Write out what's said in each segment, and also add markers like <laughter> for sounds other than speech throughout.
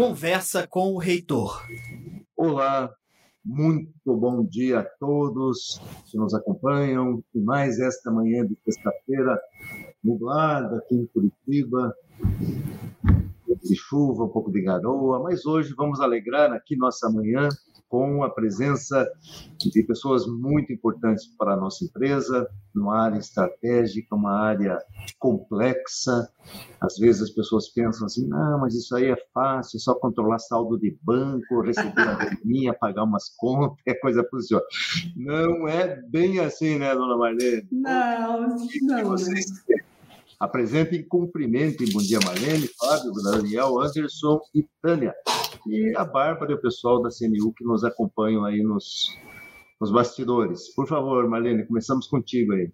conversa com o reitor. Olá, muito bom dia a todos que nos acompanham. E mais esta manhã de sexta-feira, nublada aqui em Curitiba, de chuva, um pouco de garoa, mas hoje vamos alegrar aqui nossa manhã com a presença de pessoas muito importantes para a nossa empresa, numa área estratégica, uma área complexa. Às vezes as pessoas pensam assim, não, mas isso aí é fácil, é só controlar saldo de banco, receber a graninha, pagar umas contas, é coisa funciona. Não é bem assim, né, dona Marlene? Não, não. Vocês apresentem cumprimentem. Bom dia, Marlene, Fábio, Daniel, Anderson e Tânia e a Bárbara e o pessoal da CNU que nos acompanham aí nos, nos bastidores. Por favor, Marlene, começamos contigo aí.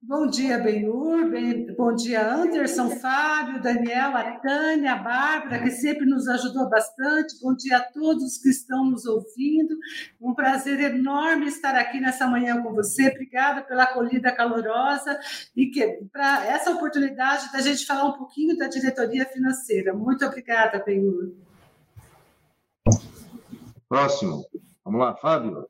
Bom dia, Benhur, bem, bom dia, Anderson, Fábio, Daniel, a Tânia, a Bárbara, que sempre nos ajudou bastante. Bom dia a todos que estão nos ouvindo. Um prazer enorme estar aqui nessa manhã com você. Obrigada pela acolhida calorosa e que para essa oportunidade da gente falar um pouquinho da diretoria financeira. Muito obrigada, Benhur. Próximo. Vamos lá, Fábio.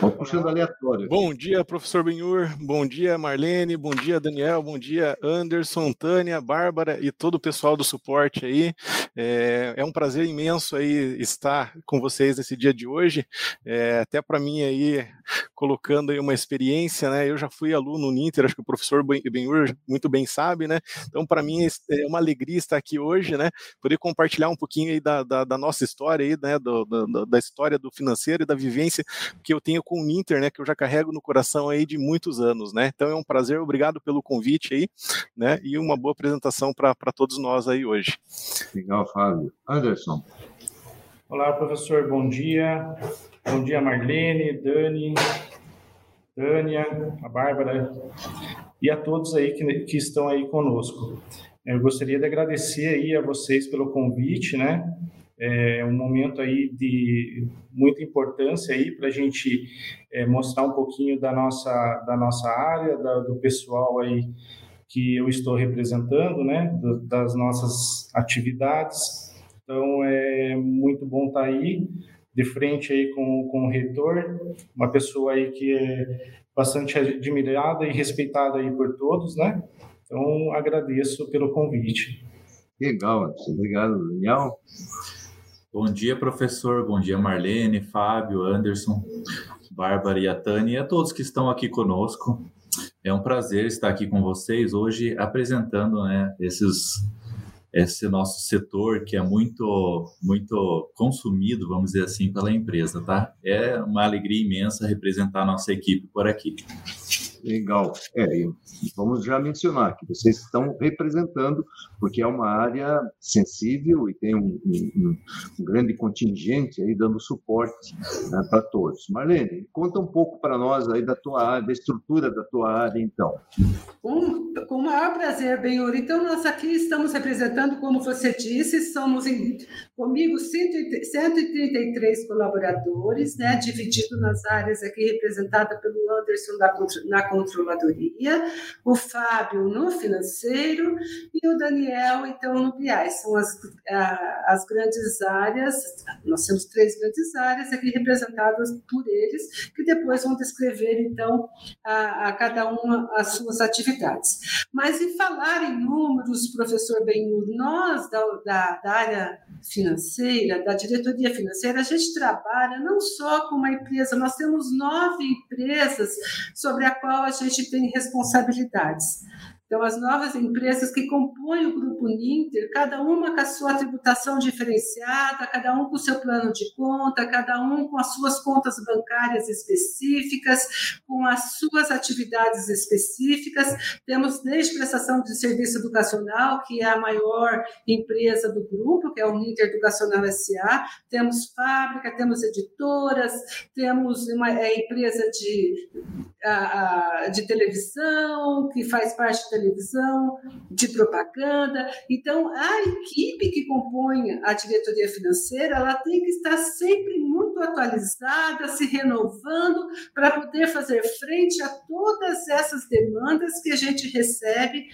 Vamos puxando aleatório. Bom dia, professor Benhur. Bom dia, Marlene. Bom dia, Daniel. Bom dia, Anderson, Tânia, Bárbara e todo o pessoal do suporte aí. É, é um prazer imenso aí estar com vocês nesse dia de hoje. É, até para mim aí, colocando aí uma experiência, né? Eu já fui aluno no Ninter, acho que o professor Benhur muito bem sabe, né? Então, para mim é uma alegria estar aqui hoje, né? Poder compartilhar um pouquinho aí da, da, da nossa história aí, né? Do, do, da história do financeiro e da vivência que eu tenho com o Ninter, né, que eu já carrego no coração aí de muitos anos, né? Então é um prazer, obrigado pelo convite aí, né? E uma boa apresentação para todos nós aí hoje. Legal, Fábio. Anderson. Olá, professor, bom dia. Bom dia, Marlene, Dani, Tânia, a Bárbara e a todos aí que, que estão aí conosco. Eu gostaria de agradecer aí a vocês pelo convite, né? é um momento aí de muita importância aí para a gente é, mostrar um pouquinho da nossa da nossa área, da, do pessoal aí que eu estou representando, né, do, das nossas atividades. Então é muito bom estar tá aí de frente aí com, com o reitor, uma pessoa aí que é bastante admirada e respeitada aí por todos, né? Então agradeço pelo convite. Legal, obrigado, Daniel. Bom dia, professor. Bom dia, Marlene, Fábio, Anderson, Bárbara e a Tânia e a todos que estão aqui conosco. É um prazer estar aqui com vocês hoje apresentando né, esses, esse nosso setor que é muito, muito consumido, vamos dizer assim, pela empresa, tá? É uma alegria imensa representar a nossa equipe por aqui. Legal. É, vamos já mencionar que vocês estão representando, porque é uma área sensível e tem um, um, um grande contingente aí dando suporte né, para todos. Marlene, conta um pouco para nós aí da tua área, da estrutura da tua área, então. Com, com o maior prazer, Benhur. Então, nós aqui estamos representando, como você disse, somos em, comigo 133 colaboradores, né, dividido nas áreas aqui representada pelo Anderson da, na controladoria, o Fábio no financeiro e o Daniel, então, no BI. São as, as grandes áreas, nós temos três grandes áreas aqui representadas por eles, que depois vão descrever, então, a, a cada uma as suas atividades. Mas em falar em números, professor Benhur, nós da, da, da área financeira, da diretoria financeira, a gente trabalha não só com uma empresa, nós temos nove empresas sobre a qual a gente tem responsabilidades. Então, as novas empresas que compõem o grupo Ninter, cada uma com a sua tributação diferenciada, cada um com o seu plano de conta, cada um com as suas contas bancárias específicas, com as suas atividades específicas. Temos desde prestação de serviço educacional, que é a maior empresa do grupo, que é o Ninter Educacional SA, temos fábrica, temos editoras, temos uma é, empresa de, de televisão, que faz parte da televisão, de propaganda. Então, a equipe que compõe a diretoria financeira, ela tem que estar sempre muito atualizada, se renovando para poder fazer frente a todas essas demandas que a gente recebe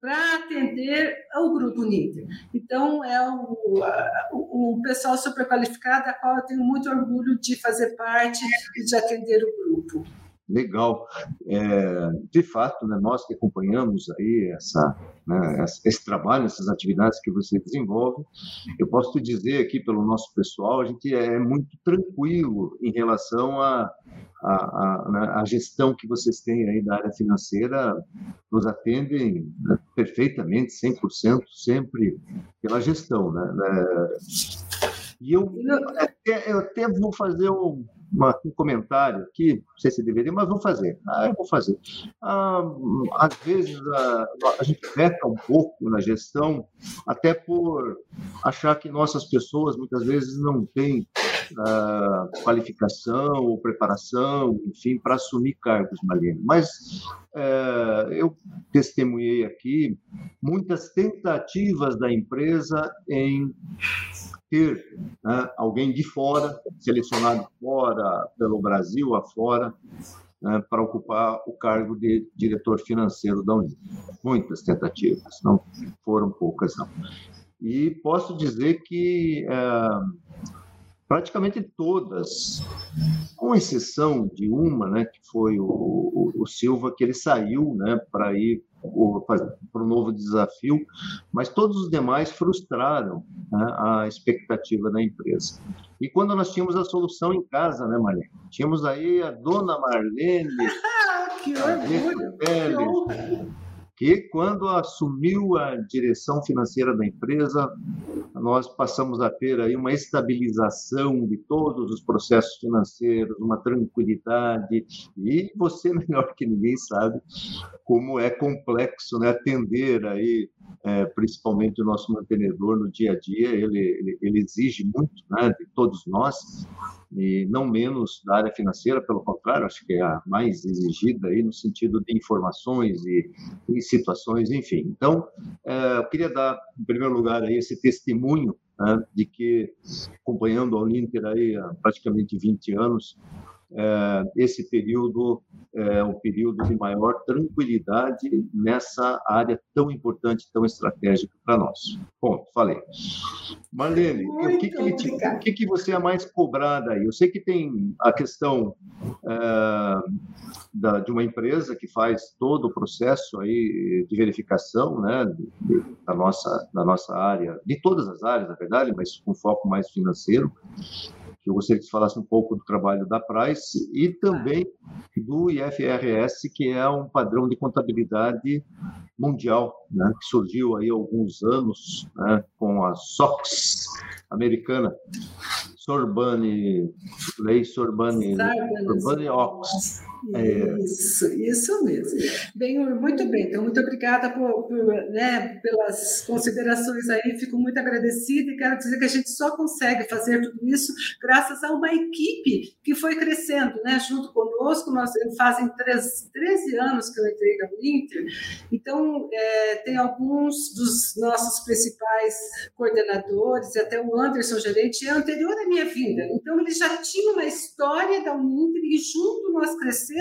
para atender o grupo Ninter. Então, é o pessoal super qualificado, a qual eu tenho muito orgulho de fazer parte e de atender o grupo. Legal. É, de fato, né, nós que acompanhamos aí essa, né, esse trabalho, essas atividades que você desenvolve, eu posso te dizer aqui pelo nosso pessoal, a gente é muito tranquilo em relação a, a, a, né, a gestão que vocês têm aí da área financeira, nos atendem né, perfeitamente, 100%, sempre pela gestão. Né? E eu até, eu até vou fazer um, uma, um comentário aqui, não sei se deveria, mas vou fazer. Ah, eu vou fazer. Ah, às vezes a, a gente peca um pouco na gestão, até por achar que nossas pessoas muitas vezes não têm ah, qualificação ou preparação, enfim, para assumir cargos, Marlene. Mas eh, eu testemunhei aqui muitas tentativas da empresa em ter né, alguém de fora, selecionado fora, pelo Brasil afora, né, para ocupar o cargo de diretor financeiro da União. Muitas tentativas, não foram poucas, não. E posso dizer que é, praticamente todas, com exceção de uma, né, que foi o, o, o Silva, que ele saiu né, para ir para o novo desafio, mas todos os demais frustraram né, a expectativa da empresa. E quando nós tínhamos a solução em casa, né, Marlene? Tínhamos aí a dona Marlene. <laughs> que orgulho! que quando assumiu a direção financeira da empresa, nós passamos a ter aí uma estabilização de todos os processos financeiros, uma tranquilidade, e você <laughs> melhor que ninguém sabe como é complexo né, atender aí, é, principalmente o nosso mantenedor no dia a dia, ele, ele, ele exige muito né, de todos nós, e não menos da área financeira, pelo contrário, acho que é a mais exigida aí no sentido de informações e, e situações, enfim. Então, é, eu queria dar, em primeiro lugar, aí esse testemunho né, de que, acompanhando a Uninter aí há praticamente 20 anos, esse período é um período de maior tranquilidade nessa área tão importante, tão estratégica para nós. Bom, falei. Marlene, o que que, te, o que, que, você é mais cobrada aí? Eu sei que tem a questão é, da, de uma empresa que faz todo o processo aí de verificação né, de, da, nossa, da nossa área, de todas as áreas, na verdade, mas com foco mais financeiro eu gostaria que você falasse um pouco do trabalho da Price e também do IFRS, que é um padrão de contabilidade mundial, né, que surgiu aí há alguns anos né, com a SOX americana, Sorbane, Lei Sorbane, Sorbane Ox. Isso, isso mesmo. Bem, muito bem. Então, muito obrigada por, por, né, pelas considerações aí. Fico muito agradecida e quero dizer que a gente só consegue fazer tudo isso graças a uma equipe que foi crescendo, né, junto conosco. Nós fazem 13, 13 anos que eu entrei na Inter. Então, é, tem alguns dos nossos principais coordenadores, até o Anderson, gerente, é anterior à minha vinda. Então, ele já tinha uma história da Uninter e junto nós crescemos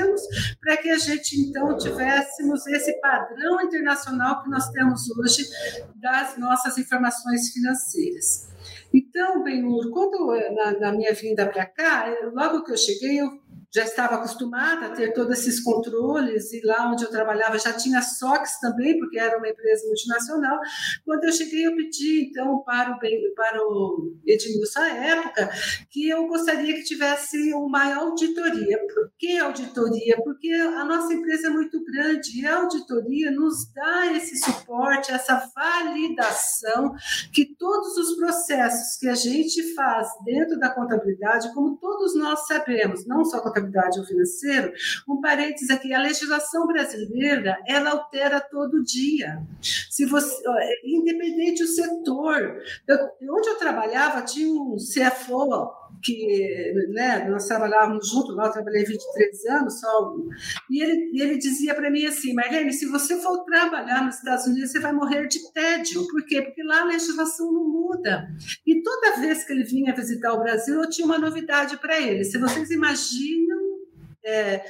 para que a gente então tivéssemos esse padrão internacional que nós temos hoje das nossas informações financeiras. Então, Benhur, quando na, na minha vinda para cá, logo que eu cheguei, eu já estava acostumada a ter todos esses controles e lá onde eu trabalhava já tinha SOX também, porque era uma empresa multinacional. Quando eu cheguei, eu pedi então para o, para o Edmilson à época que eu gostaria que tivesse uma auditoria. Por que auditoria? Porque a nossa empresa é muito grande e a auditoria nos dá esse suporte, essa validação que todos os processos que a gente faz dentro da contabilidade, como todos nós sabemos, não só contabilidade, contabilidade ou financeiro, um parênteses aqui, a legislação brasileira, ela altera todo dia. Se você, independente do setor, eu, onde eu trabalhava tinha um CFO que né, nós trabalhávamos juntos, lá eu trabalhei 23 anos só, e ele, e ele dizia para mim assim, Marlene, se você for trabalhar nos Estados Unidos, você vai morrer de tédio. Por quê? Porque lá a legislação não muda. E toda vez que ele vinha visitar o Brasil, eu tinha uma novidade para ele. Se vocês imaginam é,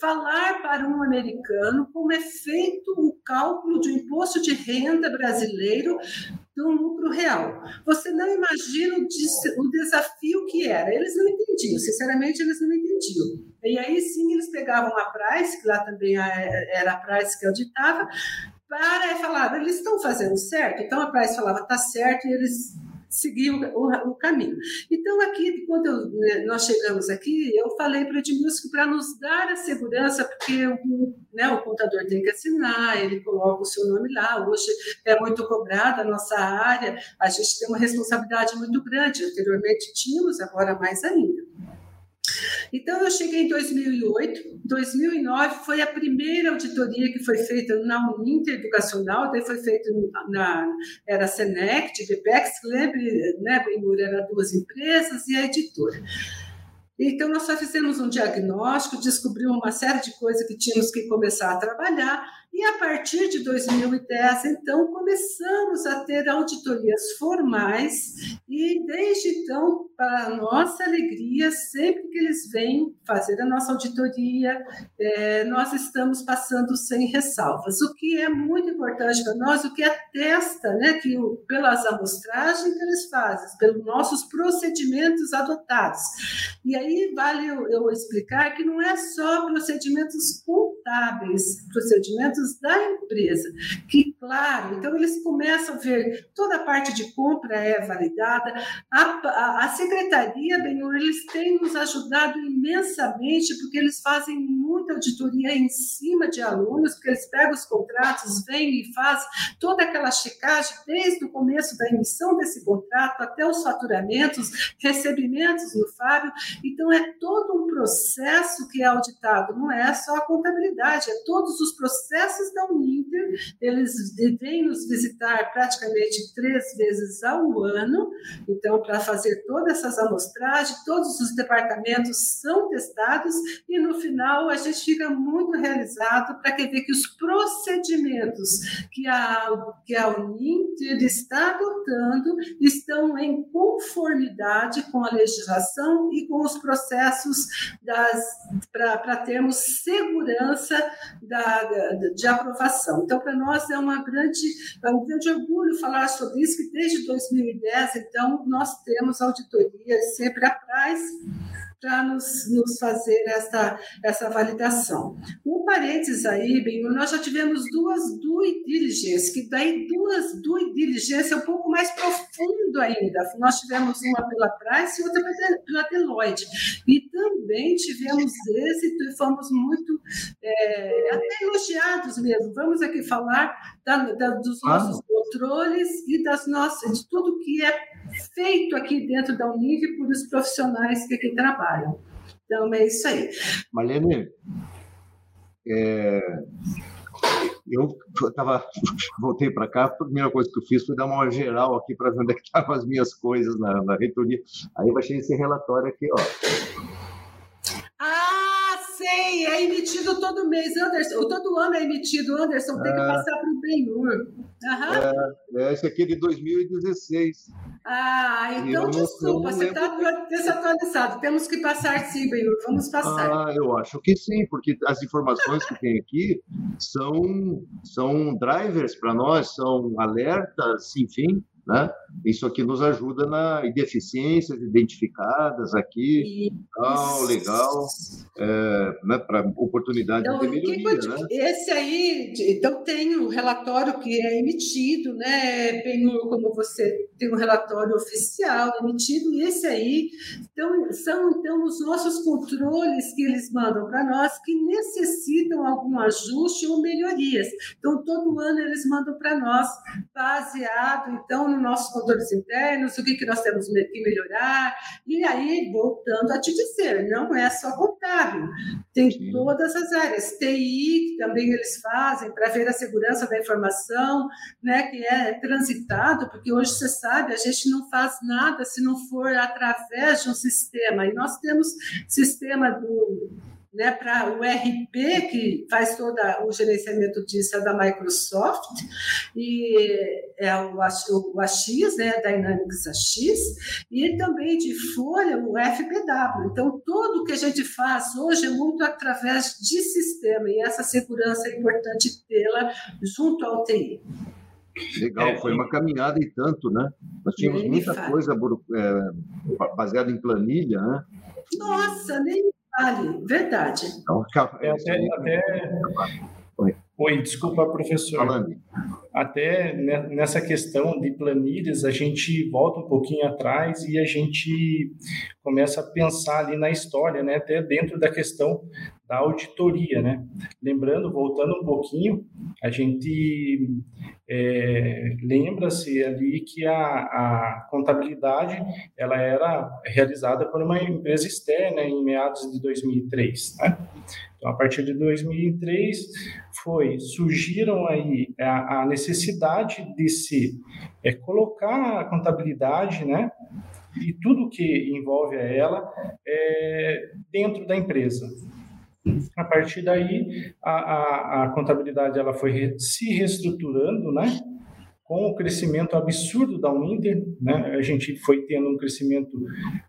falar para um americano como é feito o cálculo de um imposto de renda brasileiro do lucro real. Você não imagina o, desafio que era. Eles não entendiam, sinceramente, eles não entendiam. E aí sim eles pegavam a Price, que lá também era a Price que auditava, para falar, eles estão fazendo certo? Então a Price falava, está certo, e eles seguir o, o, o, caminho. Então, aqui, quando eu, né, nós chegamos aqui, eu falei para o Edmilson para nos dar a segurança, porque o, né, o contador tem que assinar, ele coloca o seu nome lá. Hoje é muito cobrada a nossa área, a gente tem uma responsabilidade muito grande. Anteriormente tínhamos, agora mais ainda. Então, eu cheguei em 2008. 2009 foi a primeira auditoria que foi feita na Uninter Educacional, daí foi feita na, era a Senec, de VPEX, lembre, né, eram duas empresas e a editora. Então, nós só fizemos um diagnóstico, descobrimos uma série de coisas que tínhamos que começar a trabalhar, e a partir de 2010, então, começamos a ter auditorias formais, e desde então, para nossa alegria, sempre que eles vêm fazer a nossa auditoria, é, nós estamos passando sem ressalvas, o que é muito importante para nós, o que atesta né, que pelas amostragens que eles fazem, pelos nossos procedimentos adotados. E aí vale eu, eu explicar que não é só procedimentos contábeis, procedimentos da empresa. Que, claro, então eles começam a ver toda a parte de compra é validada. A, a, a secretaria, Benhur, eles têm nos ajudado imensamente, porque eles fazem muita auditoria em cima de alunos, porque eles pegam os contratos, vêm e fazem toda aquela checagem desde o começo da emissão desse contrato até os faturamentos, recebimentos no Fábio. Então, é todo um processo que é auditado, não é só a contabilidade, é todos os processos da Uninter, eles vêm nos visitar praticamente três vezes ao ano, então, para fazer todas essas amostragens, todos os departamentos são testados e, no final, a gente fica muito realizado para ver que os procedimentos que a, que a Uninter está adotando estão em conformidade com a legislação e com os processos para termos segurança da, de aprovação. Então, para nós é, uma grande, é um grande orgulho falar sobre isso, que desde 2010, então, nós temos auditoria sempre atrás para nos, nos fazer essa, essa validação. Um parênteses aí, bem, nós já tivemos duas due diligence, que daí duas due diligence é um pouco mais profundo ainda. Nós tivemos uma pela Price e outra pela Deloitte. E também tivemos êxito e fomos muito é, até elogiados mesmo. Vamos aqui falar da, da, dos nossos ah. controles e das nossas, de tudo que é feito aqui dentro da Unif por os profissionais que aqui trabalham. Então, é isso aí. Marlene, é, eu tava, voltei para cá, a primeira coisa que eu fiz foi dar uma geral aqui para ver onde é estavam as minhas coisas na, na reitoria. Aí eu achei esse relatório aqui, ó sei, é emitido todo mês, Anderson. Todo ano é emitido, Anderson, tem que é. passar para o Benhur. Uhum. É, esse aqui é de 2016. Ah, então desculpa, você está desatualizado. Temos que passar sim, Benhur, vamos passar. Ah, eu acho que sim, porque as informações que tem aqui são, são drivers para nós, são alertas, enfim, né? Isso aqui nos ajuda na deficiências identificadas aqui, tal, legal, é, né, para oportunidade então, de melhoria. Que, né? Esse aí, então tem o um relatório que é emitido, né? Bem, como você tem um relatório oficial emitido, e esse aí então, são então os nossos controles que eles mandam para nós que necessitam algum ajuste ou melhorias. Então, todo ano eles mandam para nós, baseado então nos nossos controles internos, o que, que nós temos que melhorar. E aí, voltando a te dizer, não é só contábil, tem Sim. todas as áreas. TI, que também eles fazem para ver a segurança da informação, né, que é transitado, porque hoje você sabe, a gente não faz nada se não for através de um sistema. E nós temos sistema do né, para o RP, que faz todo o gerenciamento disso, é da Microsoft, e é o, o AX, né, Dynamics AX, e também de folha o FPW. Então, tudo que a gente faz hoje é muito através de sistema, e essa segurança é importante tê-la junto ao TI. Legal, é, foi uma caminhada e tanto, né? Nós tínhamos muita coisa é, baseada em planilha, né? Nossa, nem Vale, verdade. Então, é, até, até... Oi. Oi, desculpa, professor. Falando. Até nessa questão de planilhas, a gente volta um pouquinho atrás e a gente começa a pensar ali na história, né? Até dentro da questão da auditoria, né? Lembrando, voltando um pouquinho, a gente é, lembra-se ali que a, a, contabilidade ela era realizada por uma empresa externa em meados de 2003, né? Então, a partir de 2003 foi surgiram aí a, a necessidade de se é, colocar a contabilidade, né? E tudo que envolve a ela é, dentro da empresa. A partir daí, a, a, a contabilidade ela foi se reestruturando, né? com o crescimento absurdo da Uninter, né, a gente foi tendo um crescimento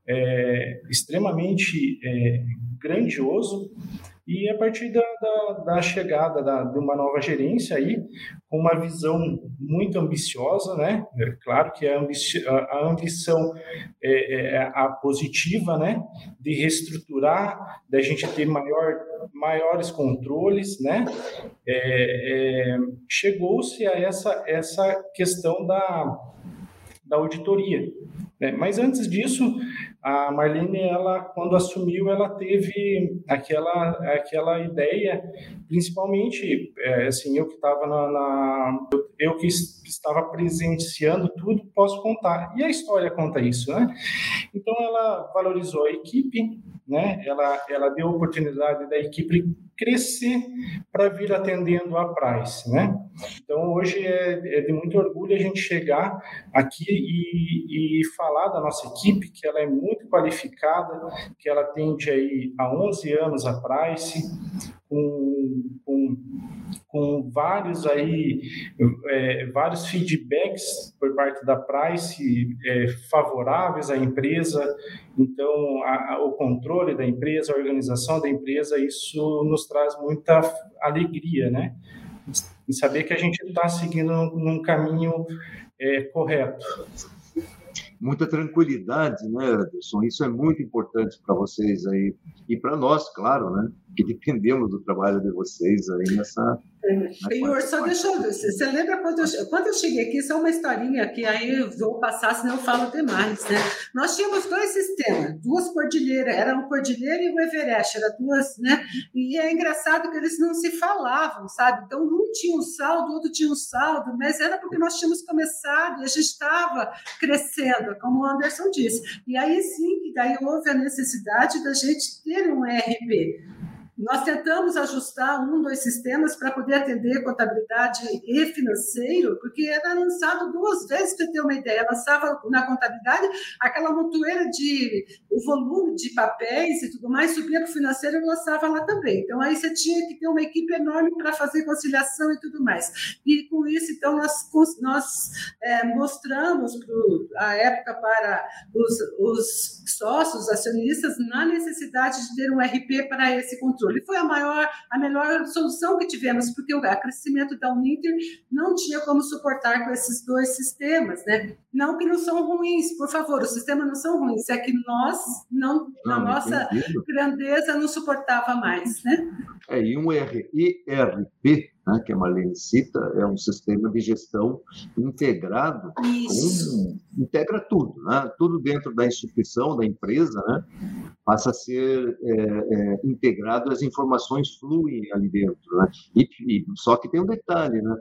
é, extremamente é, grandioso, e a partir da, da, da chegada da, de uma nova gerência aí, com uma visão muito ambiciosa, né? É claro que a, ambici a ambição é, é, a positiva, né? De reestruturar, da gente ter maior, maiores controles, né? É, é, Chegou-se a essa, essa questão da, da auditoria. Né? Mas antes disso, a Marlene, ela, quando assumiu, ela teve aquela, aquela ideia, principalmente, é, assim, eu que estava na, na, eu que estava presenciando tudo, posso contar. E a história conta isso, né? Então, ela valorizou a equipe, né? Ela, ela deu oportunidade da equipe crescer para vir atendendo a Price, né? Então hoje é, é, de muito orgulho a gente chegar aqui e, e, falar da nossa equipe que ela é muito qualificada, que ela atende aí há 11 anos a Price, com, com, com vários aí é, vários feedbacks por parte da Price é, favoráveis à empresa então a, a, o controle da empresa a organização da empresa isso nos traz muita alegria né em saber que a gente está seguindo num caminho é, correto muita tranquilidade, né, Anderson? Isso é muito importante para vocês aí e para nós, claro, né? Que dependemos do trabalho de vocês aí nessa Senhor, só deixa eu. Você lembra quando eu, quando eu cheguei aqui, só uma historinha que aí eu vou passar, senão eu falo demais, né? Nós tínhamos dois sistemas, duas cordilheiras, era o Cordilheira e o Everest, era duas, né? E é engraçado que eles não se falavam, sabe? Então, um tinha um saldo, o outro tinha um saldo, mas era porque nós tínhamos começado e a gente estava crescendo, como o Anderson disse. E aí sim, daí houve a necessidade da gente ter um ERP. Nós tentamos ajustar um dos sistemas para poder atender contabilidade e financeiro, porque era lançado duas vezes, para ter uma ideia. Lançava na contabilidade aquela montoeira de o volume de papéis e tudo mais, subia para o financeiro e lançava lá também. Então, aí você tinha que ter uma equipe enorme para fazer conciliação e tudo mais. E com isso, então, nós, nós é, mostramos pro, a época para os, os sócios, acionistas, na necessidade de ter um RP para esse controle controle. Foi a maior, a melhor solução que tivemos, porque o crescimento da Uninter não tinha como suportar com esses dois sistemas, né? Não que não são ruins, por favor, os sistemas não são ruins, é que nós, não, não a nossa entendido. grandeza, não suportava mais, né? É, e um ERP né, que a Marlene cita, é um sistema de gestão integrado, com, integra tudo, né, tudo dentro da instituição, da empresa, né, passa a ser é, é, integrado, as informações fluem ali dentro. Né, e, e, só que tem um detalhe, né,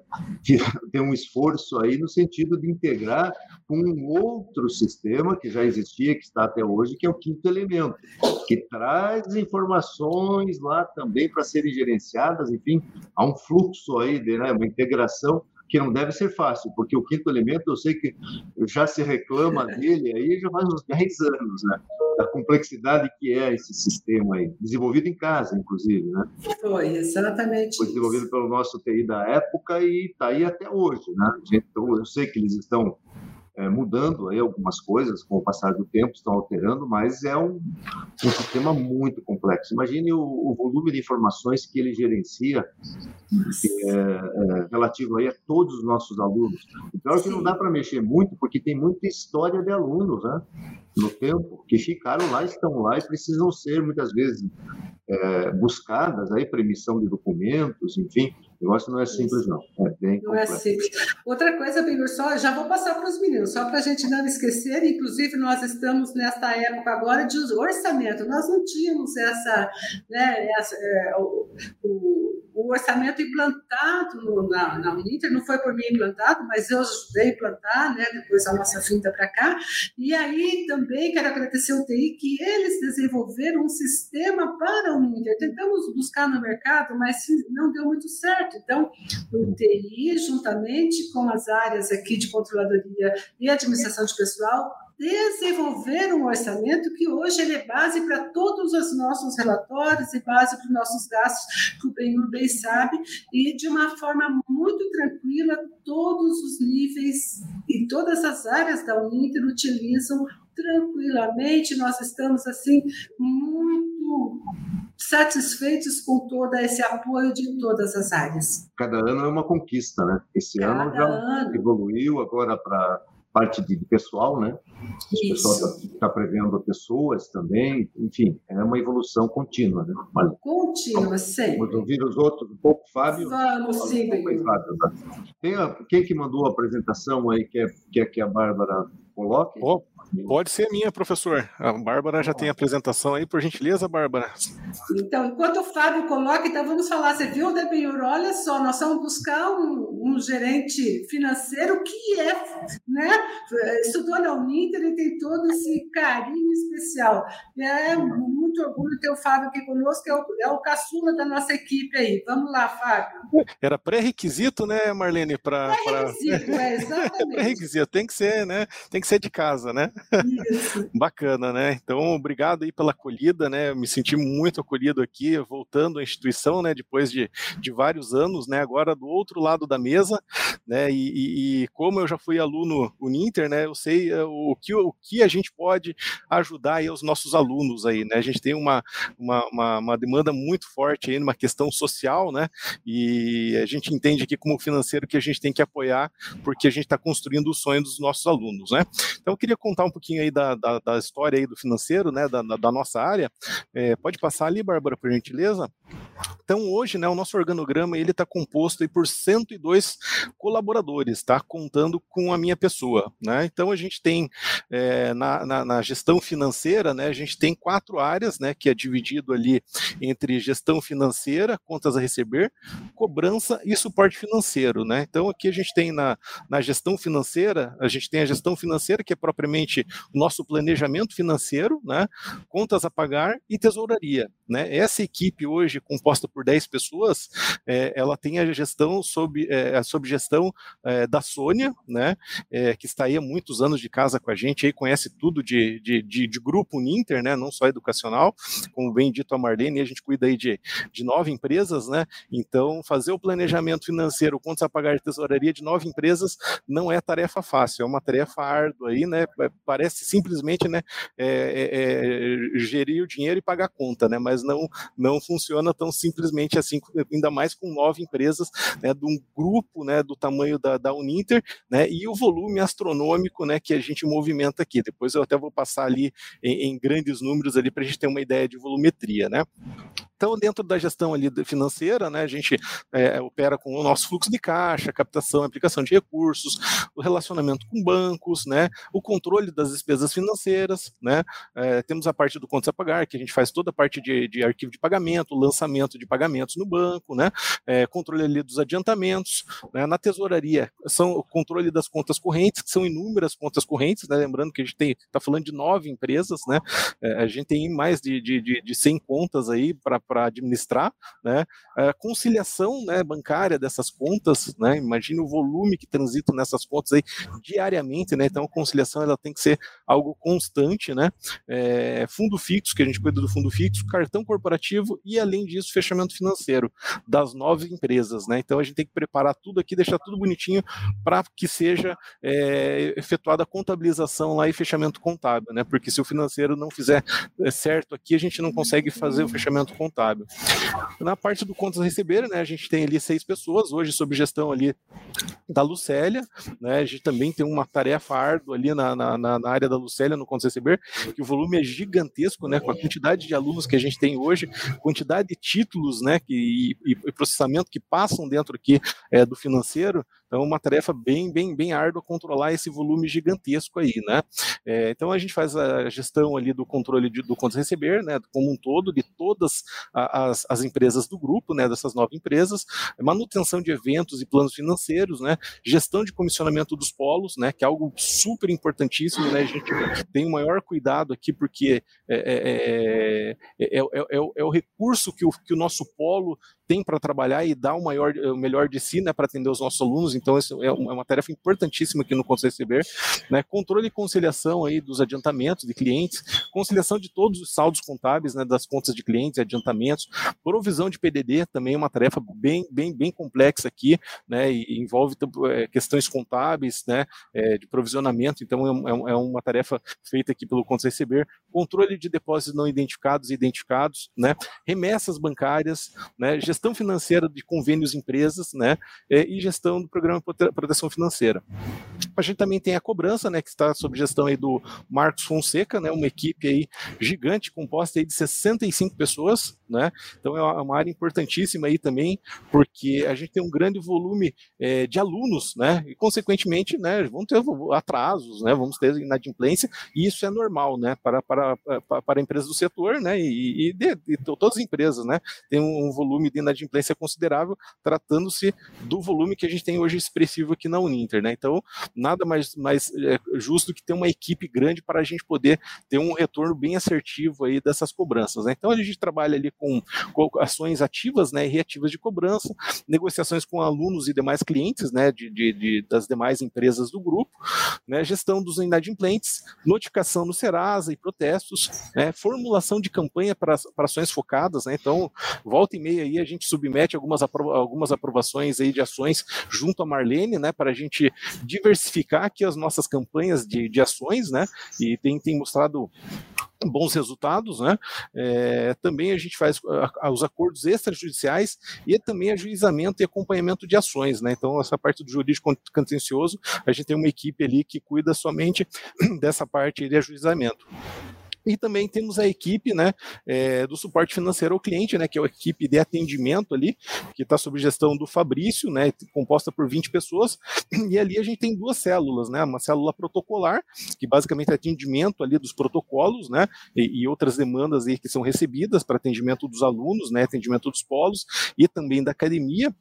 que <laughs> tem um esforço aí no sentido de integrar com um outro sistema que já existia, que está até hoje, que é o quinto elemento, que traz informações lá também para serem gerenciadas, enfim, há um fluxo fluxo aí, de, né, uma integração que não deve ser fácil, porque o quinto elemento eu sei que já se reclama <laughs> dele aí já faz uns 10 anos, né? Da complexidade que é esse sistema aí, desenvolvido em casa, inclusive, né? Foi, exatamente. Foi desenvolvido pelo nosso TI da época e está aí até hoje, né? Então, eu sei que eles estão é, mudando aí algumas coisas com o passar do tempo, estão alterando, mas é um, um sistema muito complexo. Imagine o, o, volume de informações que ele gerencia é, é, relativo aí a todos os nossos alunos. Então, que não dá para mexer muito, porque tem muita história de alunos, né? No tempo, que ficaram lá, estão lá e precisam ser, muitas vezes, é, buscadas aí para emissão de documentos, enfim, o negócio não é simples, não. É bem não é simples. Outra coisa, Benhur, só já vou passar para os meninos, só para a gente não esquecer, inclusive nós estamos nesta época agora de orçamento. Nós não tínhamos essa, né, essa é, o, o o orçamento implantado na, na Uninter, não foi por mim implantado, mas eu ajudei a implantar, né, depois a nossa finta para cá, e aí também quero agradecer ao TI que eles desenvolveram um sistema para a Uninter. Tentamos buscar no mercado, mas não deu muito certo. Então, o TI, juntamente com as áreas aqui de controladoria e administração de pessoal, desenvolver um orçamento que hoje ele é base para todos os nossos relatórios e base para os nossos gastos, que o Benhur bem sabe, e de uma forma muito tranquila, todos os níveis e todas as áreas da Uninter utilizam tranquilamente. Nós estamos, assim, muito satisfeitos com todo esse apoio de todas as áreas. Cada ano é uma conquista, né? Esse Cada ano já ano. evoluiu agora para parte de pessoal, né? O pessoal está tá prevendo pessoas também, enfim, é uma evolução contínua, né? Mas, contínua, sempre. Vamos ouvir os outros um pouco, Fábio? Vamos, sim. Um Fábio, tá? Tem a, quem que mandou a apresentação aí, que é, que, é, que a Bárbara coloque? Oh, Pode ser minha, professor. A Bárbara já tem a apresentação aí, por gentileza, Bárbara. Então, enquanto o Fábio coloca, então vamos falar. Você viu, Debenhur? Olha só, nós vamos buscar um, um, gerente financeiro que é, né? Estudou na Uninter e tem todo esse carinho especial. É muito orgulho ter o Fábio aqui conosco, é o, é o caçula da nossa equipe aí. Vamos lá, Fábio. Era pré-requisito, né, Marlene? Pré-requisito, pra... é, exatamente. <laughs> pré-requisito, tem que ser, né? Tem que ser de casa, né? Bacana, né? Então, obrigado aí pela acolhida, né? Eu me senti muito acolhido aqui, voltando à instituição, né? Depois de, de vários anos, né? Agora do outro lado da mesa, né? E, e, e como eu já fui aluno Uninter, né? Eu sei eh, o que, o que a gente pode ajudar aí os nossos alunos aí, né? A gente tem uma, uma, uma, uma demanda muito forte aí numa questão social, né? E a gente entende aqui como financeiro que a gente tem que apoiar, porque a gente está construindo o sonho dos nossos alunos, né? Então, eu queria contar um pouquinho aí da, da, da história aí do financeiro, né, da, da nossa área. É, pode passar ali, Bárbara, por gentileza? Então, hoje, né, o nosso organograma ele está composto aí por 102 colaboradores, tá? Contando com a minha pessoa, né? Então, a gente tem é, na, na, na, gestão financeira, né? A gente tem quatro áreas, né? Que é dividido ali entre gestão financeira, contas a receber, cobrança e suporte financeiro, né? Então, aqui a gente tem na, na gestão financeira, a gente tem a gestão financeira que é propriamente o nosso planejamento financeiro, né? Contas a pagar e tesouraria, né? Essa equipe hoje composta por 10 pessoas, é, ela tem a gestão sob, é, sob gestão é, da Sônia, né, é, que está aí há muitos anos de casa com a gente, aí conhece tudo de, de, de, de grupo Ninter, né, não só educacional, como bem dito a Marlene, a gente cuida aí de, de nove empresas, né, então fazer o planejamento financeiro, contas a pagar e tesouraria de nove empresas não é tarefa fácil, é uma tarefa árdua aí, né, parece simplesmente, né, é, é, gerir o dinheiro e pagar a conta, né, mas não, não funciona tão simplesmente assim, ainda mais com nove empresas, né, de um grupo, né, do tamanho da, da Uninter, né, e o volume astronômico, né, que a gente movimenta aqui. Depois eu até vou passar ali em, em grandes números ali para a gente ter uma ideia de volumetria, né. Então, dentro da gestão ali financeira, né, a gente é, opera com o nosso fluxo de caixa, captação, aplicação de recursos, o relacionamento com bancos, né, o controle das despesas financeiras, né, é, temos a parte do contas a pagar, que a gente faz toda a parte de, de arquivo de pagamento, lançamento de pagamentos no banco, né, é, controle ali dos adiantamentos, né, na tesouraria são o controle das contas correntes, que são inúmeras contas correntes, né, lembrando que a gente está falando de nove empresas, né, a gente tem mais de, de, de, de 100 contas aí para para administrar, né? A conciliação né, bancária dessas contas, né? Imagine o volume que transita nessas contas aí diariamente, né? Então a conciliação ela tem que ser algo constante, né? É, fundo fixo, que a gente cuida do fundo fixo, cartão corporativo e além disso fechamento financeiro das nove empresas, né? Então a gente tem que preparar tudo aqui, deixar tudo bonitinho para que seja é, efetuada a contabilização lá e fechamento contábil, né? Porque se o financeiro não fizer é, certo aqui, a gente não consegue fazer o fechamento contábil. Na parte do contas a receber, né? A gente tem ali seis pessoas hoje sob gestão ali da Lucélia, né? A gente também tem uma tarefa árdua ali na, na, na área da Lucélia no contas receber, que o volume é gigantesco, né? Com a quantidade de alunos que a gente tem hoje, quantidade de títulos, né? Que, e, e processamento que passam dentro aqui é, do financeiro, então, é uma tarefa bem, bem, bem árdua controlar esse volume gigantesco aí, né? É, então, a gente faz a gestão ali do controle de, do contas receber, né? Como um todo, de todas as, as empresas do grupo, né? Dessas nove empresas, manutenção de eventos e planos financeiros, né? Gestão de comissionamento dos polos, né? Que é algo super importantíssimo, né? A gente tem o maior cuidado aqui, porque é, é, é, é o recurso que o, que o nosso polo tem para trabalhar e dar o, maior, o melhor de si, né? Para atender os nossos alunos então isso é, é uma tarefa importantíssima aqui no Conselho Receber, né? Controle e conciliação aí dos adiantamentos de clientes, conciliação de todos os saldos contábeis, né, das contas de clientes, adiantamentos, provisão de PDD também é uma tarefa bem, bem, bem complexa aqui, né, e envolve é, questões contábeis, né, é, de provisionamento, então é, é, é, uma tarefa feita aqui pelo Conselho Receber, controle de depósitos não identificados e identificados, né, remessas bancárias, né, gestão financeira de convênios empresas, né, é, e gestão do programa programa de proteção financeira. A gente também tem a cobrança, né, que está sob gestão aí do Marcos Fonseca, né, uma equipe aí gigante composta aí de 65 pessoas, né? Então é uma área importantíssima aí também, porque a gente tem um grande volume é, de alunos, né? E consequentemente, né, vamos ter atrasos, né? Vamos ter inadimplência e isso é normal, né? Para para para, para empresas do setor, né? E, e de, de, todas as empresas, né? Tem um volume de inadimplência considerável, tratando-se do volume que a gente tem hoje expressivo aqui na Uninter, né? Então, nada mais, mais é, justo que ter uma equipe grande para a gente poder ter um retorno bem assertivo aí dessas cobranças, né? Então, a gente trabalha ali com, com ações ativas, né, e reativas de cobrança, negociações com alunos e demais clientes, né, de, de, de das demais empresas do grupo, né, gestão dos inadimplentes, notificação no Serasa e protestos, né, formulação de campanha para, para ações focadas, né? Então, volta e meia aí a gente submete algumas, algumas aprovações aí de ações junto a Marlene, né, para a gente diversificar aqui as nossas campanhas de, de ações, né, e tem, tem mostrado bons resultados, né? É, também a gente faz os acordos extrajudiciais e também ajuizamento e acompanhamento de ações, né? Então essa parte do jurídico contencioso a gente tem uma equipe ali que cuida somente <clears throat> dessa parte de ajuizamento. E também temos a equipe né, é, do suporte financeiro ao cliente, né, que é a equipe de atendimento ali, que está sob gestão do Fabrício, né, composta por 20 pessoas. E ali a gente tem duas células, né, uma célula protocolar, que basicamente é atendimento ali dos protocolos, né, e, e outras demandas aí que são recebidas para atendimento dos alunos, né, atendimento dos polos e também da academia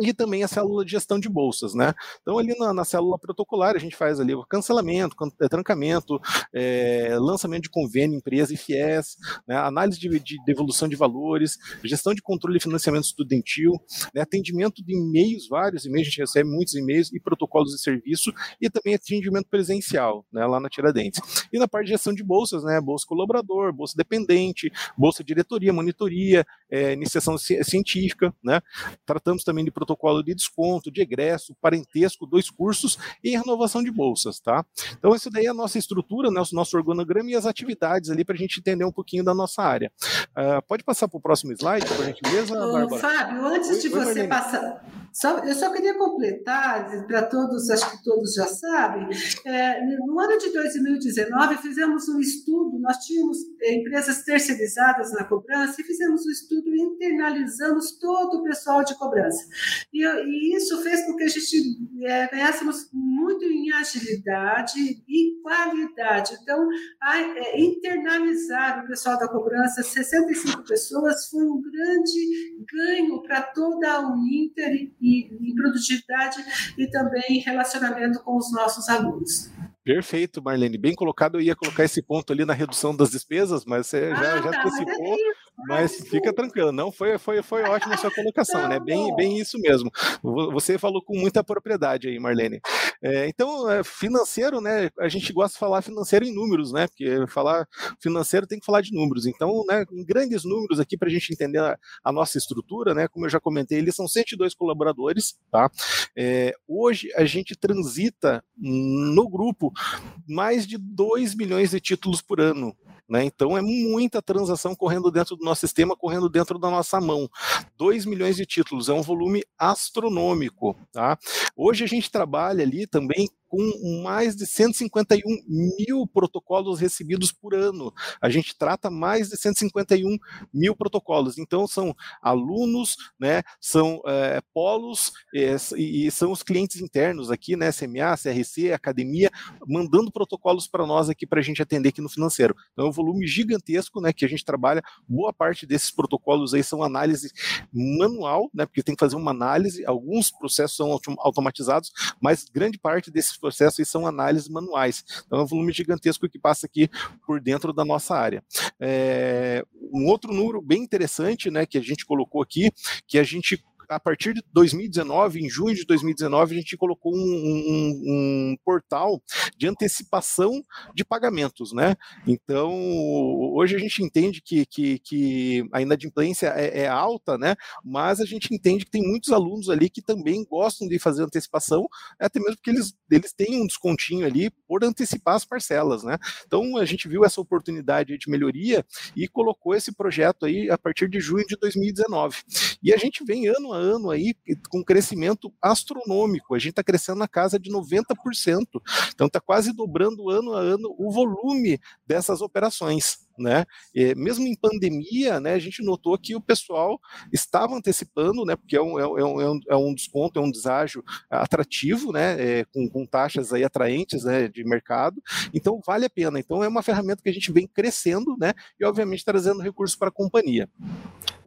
e também a célula de gestão de bolsas, né? Então ali na, na célula protocolar a gente faz ali o cancelamento, é, trancamento, é, lançamento de convênio, empresa e FIES, né? análise de, de devolução de valores, gestão de controle e financiamento estudantil, né? atendimento de e-mails, vários e-mails, a gente recebe muitos e-mails e protocolos de serviço e também atendimento presencial, né? Lá na Tiradentes. E na parte de gestão de bolsas, né? Bolsa colaborador, bolsa dependente, bolsa diretoria, monitoria, é, iniciação científica, né? Tratamos também de protocolo de desconto, de egresso, parentesco, dois cursos e renovação de bolsas, tá? Então, isso daí é a nossa estrutura, né, o nosso organograma e as atividades ali para a gente entender um pouquinho da nossa área. Uh, pode passar para o próximo slide, por gentileza, Bárbara? Fábio, antes Oi, de você Marlene. passar, só, eu só queria completar, para todos, acho que todos já sabem, é, no ano de 2019 fizemos um estudo, nós tínhamos é, empresas terceirizadas na cobrança e fizemos um estudo e internalizamos todo o pessoal de cobrança. E, e isso fez com que a gente é, ganhássemos muito em agilidade e qualidade. Então, a, é, internalizar o pessoal da cobrança, 65 pessoas, foi um grande ganho para toda a Uninter em produtividade e também em relacionamento com os nossos alunos. Perfeito, Marlene. Bem colocado. Eu ia colocar esse ponto ali na redução das despesas, mas você ah, já, já tá, antecipou. Mas fica tranquilo, não foi, foi, foi ótima a sua colocação, né? Bem, bem isso mesmo. Você falou com muita propriedade aí, Marlene. É, então, é, financeiro, né? A gente gosta de falar financeiro em números, né? Porque falar financeiro tem que falar de números. Então, né, em grandes números aqui para a gente entender a, a, nossa estrutura, né? Como eu já comentei, eles são 102 colaboradores, tá? É, hoje a gente transita no grupo mais de 2 milhões de títulos por ano. Né? Então é muita transação correndo dentro do nosso sistema, correndo dentro da nossa mão. 2 milhões de títulos, é um volume astronômico. Tá? Hoje a gente trabalha ali também com mais de 151 mil protocolos recebidos por ano. A gente trata mais de 151 mil protocolos. Então, são alunos, né, são é, polos é, e são os clientes internos aqui, né, CMA, CRC, academia, mandando protocolos para nós aqui para a gente atender aqui no financeiro. Então, é um volume gigantesco, né, que a gente trabalha. Boa parte desses protocolos aí são análise manual, né, porque tem que fazer uma análise. Alguns processos são automatizados, mas grande parte desses processos e são análises manuais. Então é um volume gigantesco que passa aqui por dentro da nossa área. É, um outro número bem interessante, né, que a gente colocou aqui, que a gente a partir de 2019, em junho de 2019, a gente colocou um, um, um, portal de antecipação de pagamentos, né? Então, hoje a gente entende que, que, que a inadimplência é, é, alta, né? Mas a gente entende que tem muitos alunos ali que também gostam de fazer antecipação, até mesmo porque eles, eles têm um descontinho ali por antecipar as parcelas, né? Então, a gente viu essa oportunidade de melhoria e colocou esse projeto aí a partir de junho de 2019. E a gente vem ano a ano aí com crescimento astronômico. A gente está crescendo na casa de 90%. Então está quase dobrando ano a ano o volume dessas operações né? E mesmo em pandemia, né, a gente notou que o pessoal estava antecipando, né, porque é um, é um, é um, é um desconto, é um deságio atrativo, né, é, com, com, taxas aí atraentes, né, de mercado. Então vale a pena. Então é uma ferramenta que a gente vem crescendo, né, e obviamente trazendo recursos para a companhia.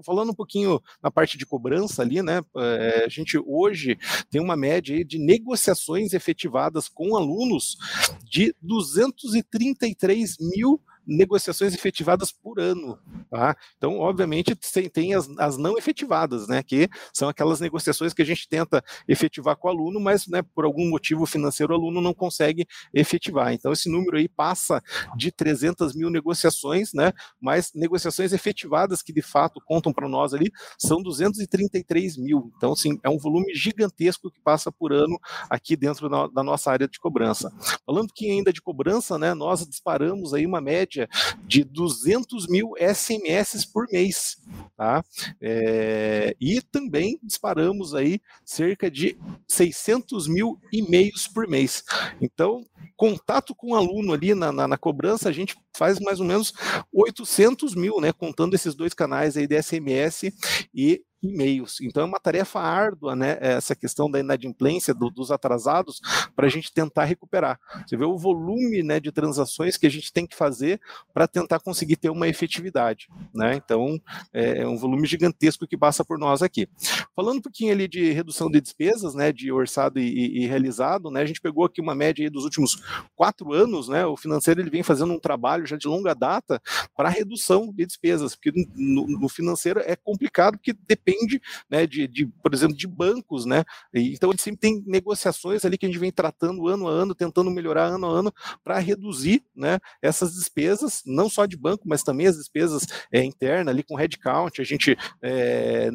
Falando um pouquinho na parte de cobrança ali, né, é, a gente hoje tem uma média de negociações efetivadas com alunos de 233 mil negociações efetivadas por ano. Tá? Então, obviamente, tem as, as, não efetivadas, né, que são aquelas negociações que a gente tenta efetivar com o aluno, mas né, por algum motivo financeiro o aluno não consegue efetivar. Então, esse número aí passa de 300 mil negociações, né, mas negociações efetivadas que de fato contam para nós ali são 233 mil. Então, sim, é um volume gigantesco que passa por ano aqui dentro da, da nossa área de cobrança. Falando que ainda de cobrança, né, nós disparamos aí uma média média de 200 mil SMS por mês. Tá? É, e também disparamos aí cerca de 600 mil e-mails por mês. Então, contato com o aluno ali na, na, na, cobrança, a gente faz mais ou menos 800 mil, né, contando esses dois canais aí de SMS e e-mails. Então é uma tarefa árdua, né, essa questão da inadimplência do, dos atrasados para a gente tentar recuperar. Você vê o volume, né, de transações que a gente tem que fazer para tentar conseguir ter uma efetividade, né? Então é, é um volume gigantesco que passa por nós aqui. Falando um pouquinho ali de redução de despesas, né, de orçado e, e realizado, né, a gente pegou aqui uma média dos últimos quatro anos, né, o financeiro ele vem fazendo um trabalho já de longa data para redução de despesas, porque no, no financeiro é complicado porque depende né, de, de, por exemplo, de bancos, né? Então a gente sempre tem negociações ali que a gente vem tratando ano a ano, tentando melhorar ano a ano para reduzir, né, essas despesas, não só de banco, mas também as despesas é, internas ali com headcount. A gente é,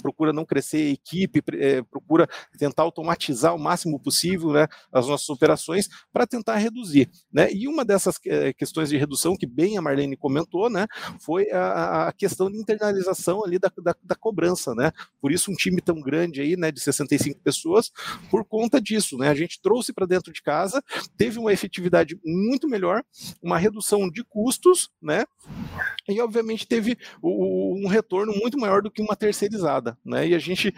procura não crescer equipe, é, procura tentar automatizar o máximo possível, né, as nossas operações para tentar reduzir, né? E uma dessas questões de redução que bem a Marlene comentou, né, foi a, a questão de internalização ali da, da, da cobrança né? Por isso um time tão grande aí, né, de 65 pessoas, por conta disso, né? A gente trouxe para dentro de casa, teve uma efetividade muito melhor, uma redução de custos, né? E obviamente teve um retorno muito maior do que uma terceirizada, né? E a gente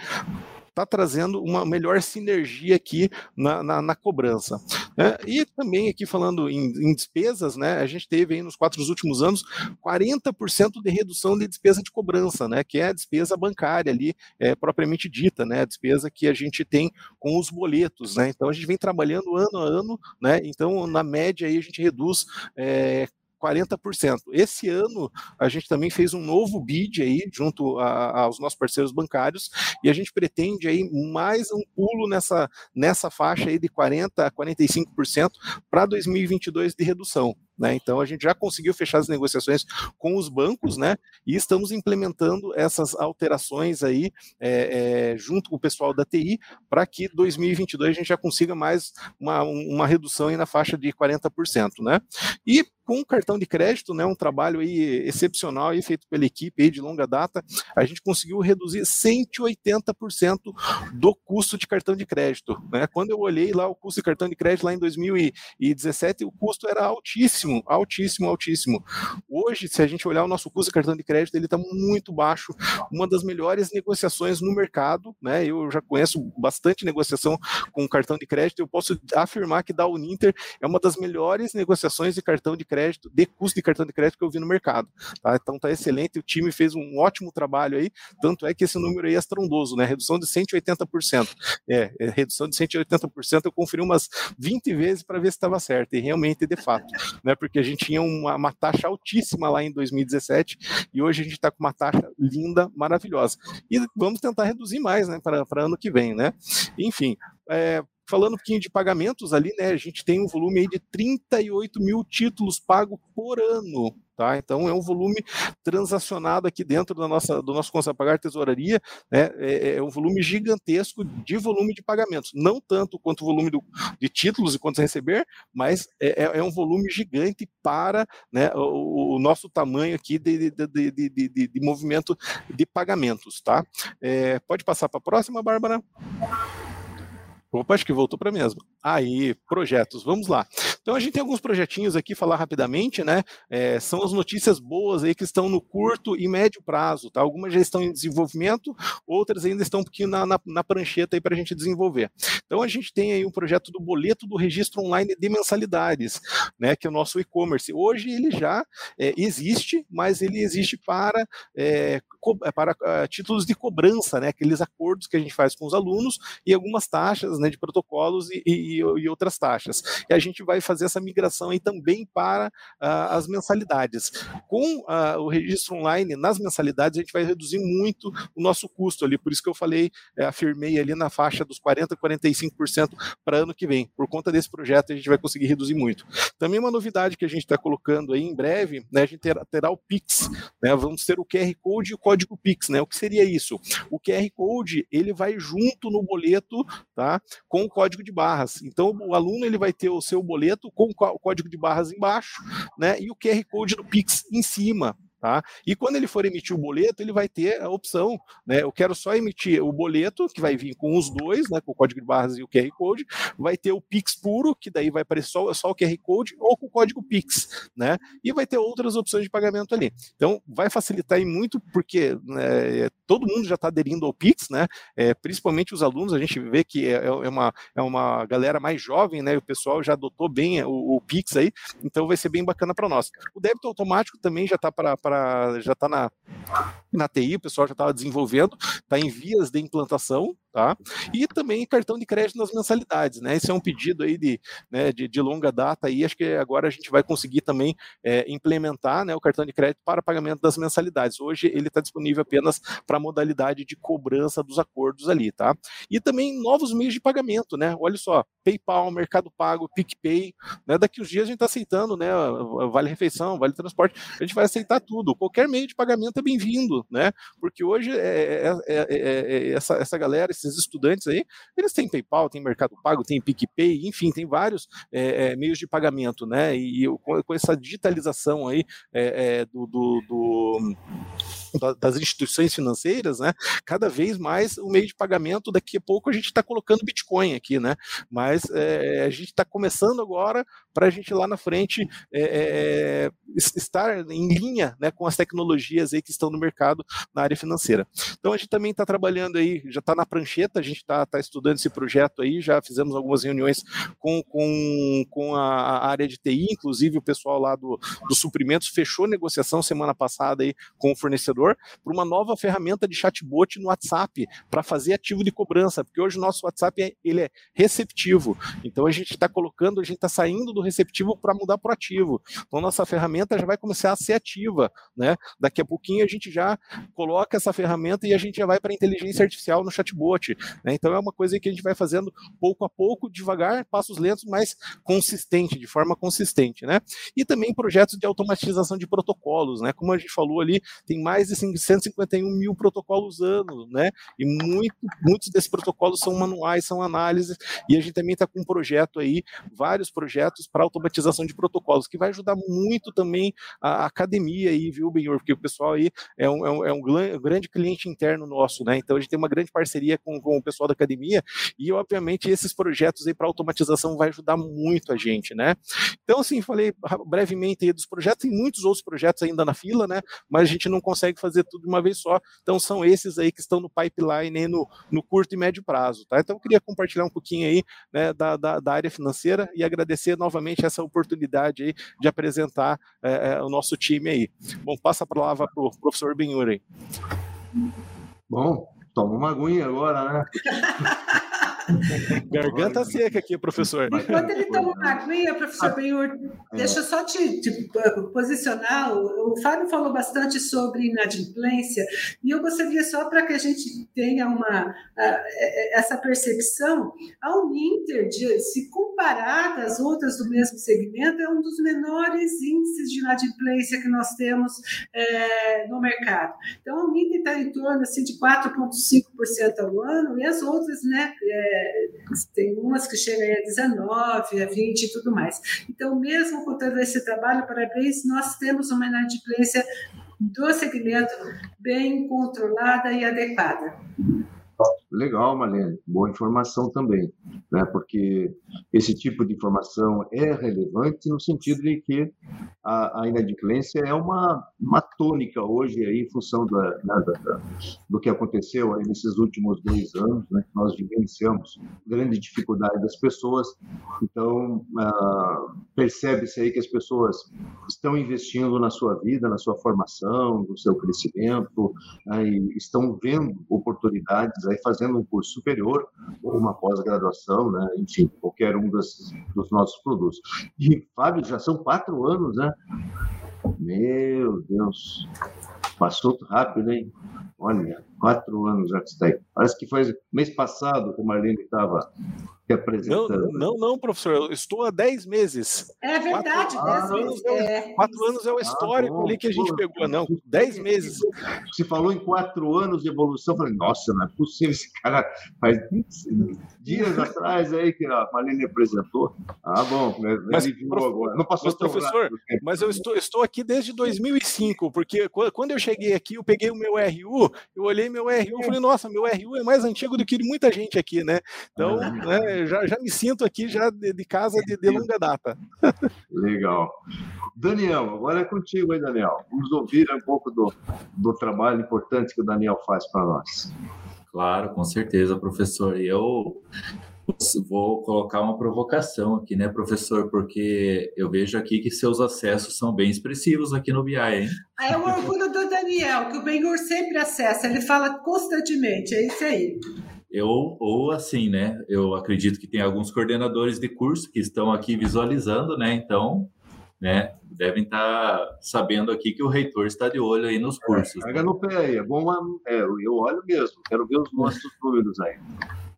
está trazendo uma melhor sinergia aqui na, na, na cobrança. Né? E também aqui falando em, em, despesas, né, a gente teve aí nos quatro últimos anos 40% de redução de despesa de cobrança, né, que é a despesa bancária ali, é, propriamente dita, né, a despesa que a gente tem com os boletos. Né? Então a gente vem trabalhando ano a ano, né, então na média aí a gente reduz é, 40%. Esse ano a gente também fez um novo bid aí junto a, aos nossos parceiros bancários e a gente pretende aí mais um pulo nessa, nessa faixa aí de 40 a 45% para 2022 de redução. Né? Então a gente já conseguiu fechar as negociações com os bancos, né? E estamos implementando essas alterações aí é, é, junto com o pessoal da TI para que 2022 a gente já consiga mais uma, uma redução na faixa de 40%, né? E com o cartão de crédito, né, um trabalho aí excepcional aí feito pela equipe aí de longa data, a gente conseguiu reduzir 180% do custo de cartão de crédito. Né? Quando eu olhei lá o custo de cartão de crédito lá em 2017, o custo era altíssimo, altíssimo, altíssimo. Hoje, se a gente olhar o nosso custo de cartão de crédito, ele está muito baixo, uma das melhores negociações no mercado, né? Eu já conheço bastante negociação com cartão de crédito, eu posso afirmar que da Uninter é uma das melhores negociações de cartão de crédito crédito, de custo de cartão de crédito que eu vi no mercado. Tá? Então tá excelente, o time fez um ótimo trabalho aí, tanto é que esse número aí é estrondoso, né? Redução de 180%. É, é redução de 180%, eu conferi umas 20 vezes para ver se estava certo, e realmente de fato, né? Porque a gente tinha uma, uma taxa altíssima lá em 2017 e hoje a gente está com uma taxa linda, maravilhosa. E vamos tentar reduzir mais, né, para ano que vem, né? Enfim, é, falando um pouquinho de pagamentos ali, né? A gente tem um volume aí de 38 mil títulos pagos por ano. Tá? Então é um volume transacionado aqui dentro da nossa, do nosso conta pagar tesouraria, né? É, é, um volume gigantesco de volume de pagamentos, não tanto quanto o volume do, de títulos e quantos receber, mas é, é, é um volume gigante para né, o, o, nosso tamanho aqui de, de, de, de, de movimento de pagamentos, tá? É, pode passar para a próxima, Bárbara? Opa, acho que voltou para a mesma. Aí, projetos, vamos lá. Então a gente tem alguns projetinhos aqui, falar rapidamente, né? É, são as notícias boas aí que estão no curto e médio prazo, tá? Algumas já estão em desenvolvimento, outras ainda estão um pouquinho na, na, na prancheta aí para a gente desenvolver. Então a gente tem aí um projeto do boleto do registro online de mensalidades, né? Que é o nosso e-commerce. Hoje ele já é, existe, mas ele existe para, é, para uh, títulos de cobrança, né? Aqueles acordos que a gente faz com os alunos e algumas taxas, né? De protocolos e, e, e outras taxas. E a gente vai fazer essa migração aí também para uh, as mensalidades. Com uh, o registro online nas mensalidades, a gente vai reduzir muito o nosso custo ali, por isso que eu falei, é, afirmei ali na faixa dos 40%, 45% para ano que vem. Por conta desse projeto, a gente vai conseguir reduzir muito. Também uma novidade que a gente está colocando aí em breve, né, a gente terá, terá o Pix, né, vamos ter o QR Code e o código Pix, né? O que seria isso? O QR Code, ele vai junto no boleto, tá? Com o código de barras. Então, o aluno ele vai ter o seu boleto com o código de barras embaixo, né? E o QR Code do Pix em cima. Tá? E quando ele for emitir o boleto, ele vai ter a opção, né? Eu quero só emitir o boleto, que vai vir com os dois, né? Com o código de barras e o QR Code, vai ter o Pix puro, que daí vai aparecer só, só o QR Code, ou com o código Pix, né? E vai ter outras opções de pagamento ali. Então, vai facilitar muito, porque né, todo mundo já está aderindo ao Pix, né? É, principalmente os alunos, a gente vê que é, é, uma, é uma galera mais jovem, né? O pessoal já adotou bem o, o Pix aí, então vai ser bem bacana para nós. O débito automático também já está para já está na, na TI, o pessoal já estava desenvolvendo, está em vias de implantação, tá? E também cartão de crédito nas mensalidades, né? Esse é um pedido aí de, né, de, de longa data e acho que agora a gente vai conseguir também é, implementar né, o cartão de crédito para pagamento das mensalidades. Hoje ele está disponível apenas para a modalidade de cobrança dos acordos ali, tá? E também novos meios de pagamento, né? Olha só, PayPal, Mercado Pago, PicPay, né? Daqui uns dias a gente está aceitando, né? Vale refeição, vale transporte, a gente vai aceitar tudo. Qualquer meio de pagamento é bem-vindo, né? Porque hoje é, é, é, essa, essa galera, esses estudantes aí, eles têm PayPal, tem Mercado Pago, tem PicPay, enfim, tem vários meios de pagamento, né? E, e com, com, essa digitalização aí do, do, do das instituições financeiras, né? Cada vez mais o meio de pagamento, daqui a pouco a gente está colocando Bitcoin aqui, né? Mas é, a gente está começando agora para a gente lá na frente é, estar em linha né, com as tecnologias aí que estão no mercado na área financeira. Então a gente também está trabalhando aí, já está na prancheta A gente está tá estudando esse projeto aí, já fizemos algumas reuniões com, com, com a, área de TI, inclusive o pessoal lá do, dos suprimentos fechou negociação semana passada aí com o fornecedor para uma nova ferramenta de chatbot no WhatsApp para fazer ativo de cobrança, porque hoje o nosso WhatsApp é, ele é receptivo. Então a gente está colocando, a gente está saindo do receptivo para mudar para o ativo. Então nossa ferramenta já vai começar a ser ativa, né? Daqui a pouquinho a gente já coloca essa ferramenta e a gente já vai para inteligência artificial no chatbot. Né? Então é uma coisa que a gente vai fazendo pouco a pouco, devagar, passos lentos, mas consistente, de forma consistente, né? E também projetos de automatização de protocolos, né? Como a gente falou ali, tem mais de 151 mil protocolos ano, né? E muito, muitos desses protocolos são manuais, são análises, e a gente também está com um projeto aí, vários projetos para automatização de protocolos, que vai ajudar muito também a academia aí, viu, Benhor? Porque o pessoal aí é um, é um, é um grande cliente interno nosso, né? Então a gente tem uma grande parceria com, com o pessoal da academia, e obviamente esses projetos aí para automatização vai ajudar muito a gente, né? Então, assim, falei brevemente aí dos projetos, tem muitos outros projetos ainda na fila, né? Mas a gente não consegue fazer tudo de uma vez só. Então, são esses aí que estão no pipeline aí no, no curto e médio prazo, tá? Então, eu queria compartilhar um pouquinho aí né, da, da, da área financeira e agradecer novamente essa oportunidade aí de apresentar é, é, o nosso time aí. Bom, passa a palavra para o professor Benhur aí. Bom, toma uma aguinha agora, né? <laughs> <laughs> Garganta seca aqui, professor. Enquanto ele toma uma aguinha, professor ah, Benhur, deixa eu só te, te, posicionar. O, o Fábio falou bastante sobre inadimplência, e eu gostaria só para que a gente tenha uma, essa percepção, a Uninter, de, se comparada às outras do mesmo segmento, é um dos menores índices de inadimplência que nós temos é, no mercado. Então, a Uninter está em torno assim, de 4,5% ao ano, e as outras, né? É, tem umas que chegam a 19, a 20 e tudo mais. Então, mesmo com todo esse trabalho, parabéns, nós temos uma inadimplência do segmento bem controlada e adequada. Legal, Marlene, boa informação também, né? porque esse tipo de informação é relevante no sentido de que a, a inadimplência é uma, uma tônica hoje aí, em função da, né, da, do que aconteceu aí nesses últimos dois anos, né, nós vivenciamos grande dificuldade das pessoas. Então, ah, percebe-se aí que as pessoas estão investindo na sua vida, na sua formação, no seu crescimento, aí né, estão vendo oportunidades aí fazendo fazendo um curso superior ou uma pós-graduação, né? enfim, qualquer um dos, dos nossos produtos. E, Fábio, já são quatro anos, né? Meu Deus, passou rápido, hein? Olha, quatro anos já que está aí. Parece que foi mês passado que o Marlene estava apresentando. Não, não, não, professor, eu estou há 10 meses. É verdade, 10 quatro, meses. É, quatro anos é o ah, histórico ah, ali que a gente pegou, não, 10 meses. Se falou em quatro anos de evolução, eu falei, nossa, não é possível, esse cara faz dias atrás aí que a Marlene apresentou. Ah, bom, mas, prof... agora. Não passou mas, professor, mas eu estou, estou aqui desde 2005, porque quando eu cheguei aqui, eu peguei o meu RU, eu olhei meu RU e falei, nossa, meu RU é mais antigo do que de muita gente aqui, né? Então, né, já, já me sinto aqui já de, de casa de, de, longa data. Legal. Daniel, agora é contigo, hein, Daniel? Vamos ouvir um pouco do, do trabalho importante que o Daniel faz para nós. Claro, com certeza, professor. E eu vou colocar uma provocação aqui, né, professor? Porque eu vejo aqui que seus acessos são bem expressivos aqui no BI, hein? Ah, é o orgulho do Daniel, que o Benhur sempre acessa, ele fala constantemente, é isso aí. Eu, ou assim, né? Eu acredito que tem alguns coordenadores de curso que estão aqui visualizando, né? Então, né? Devem estar tá sabendo aqui que o reitor está de olho aí nos é, cursos. É, no pé aí, é bom, é, eu olho mesmo, quero ver os nossos números aí.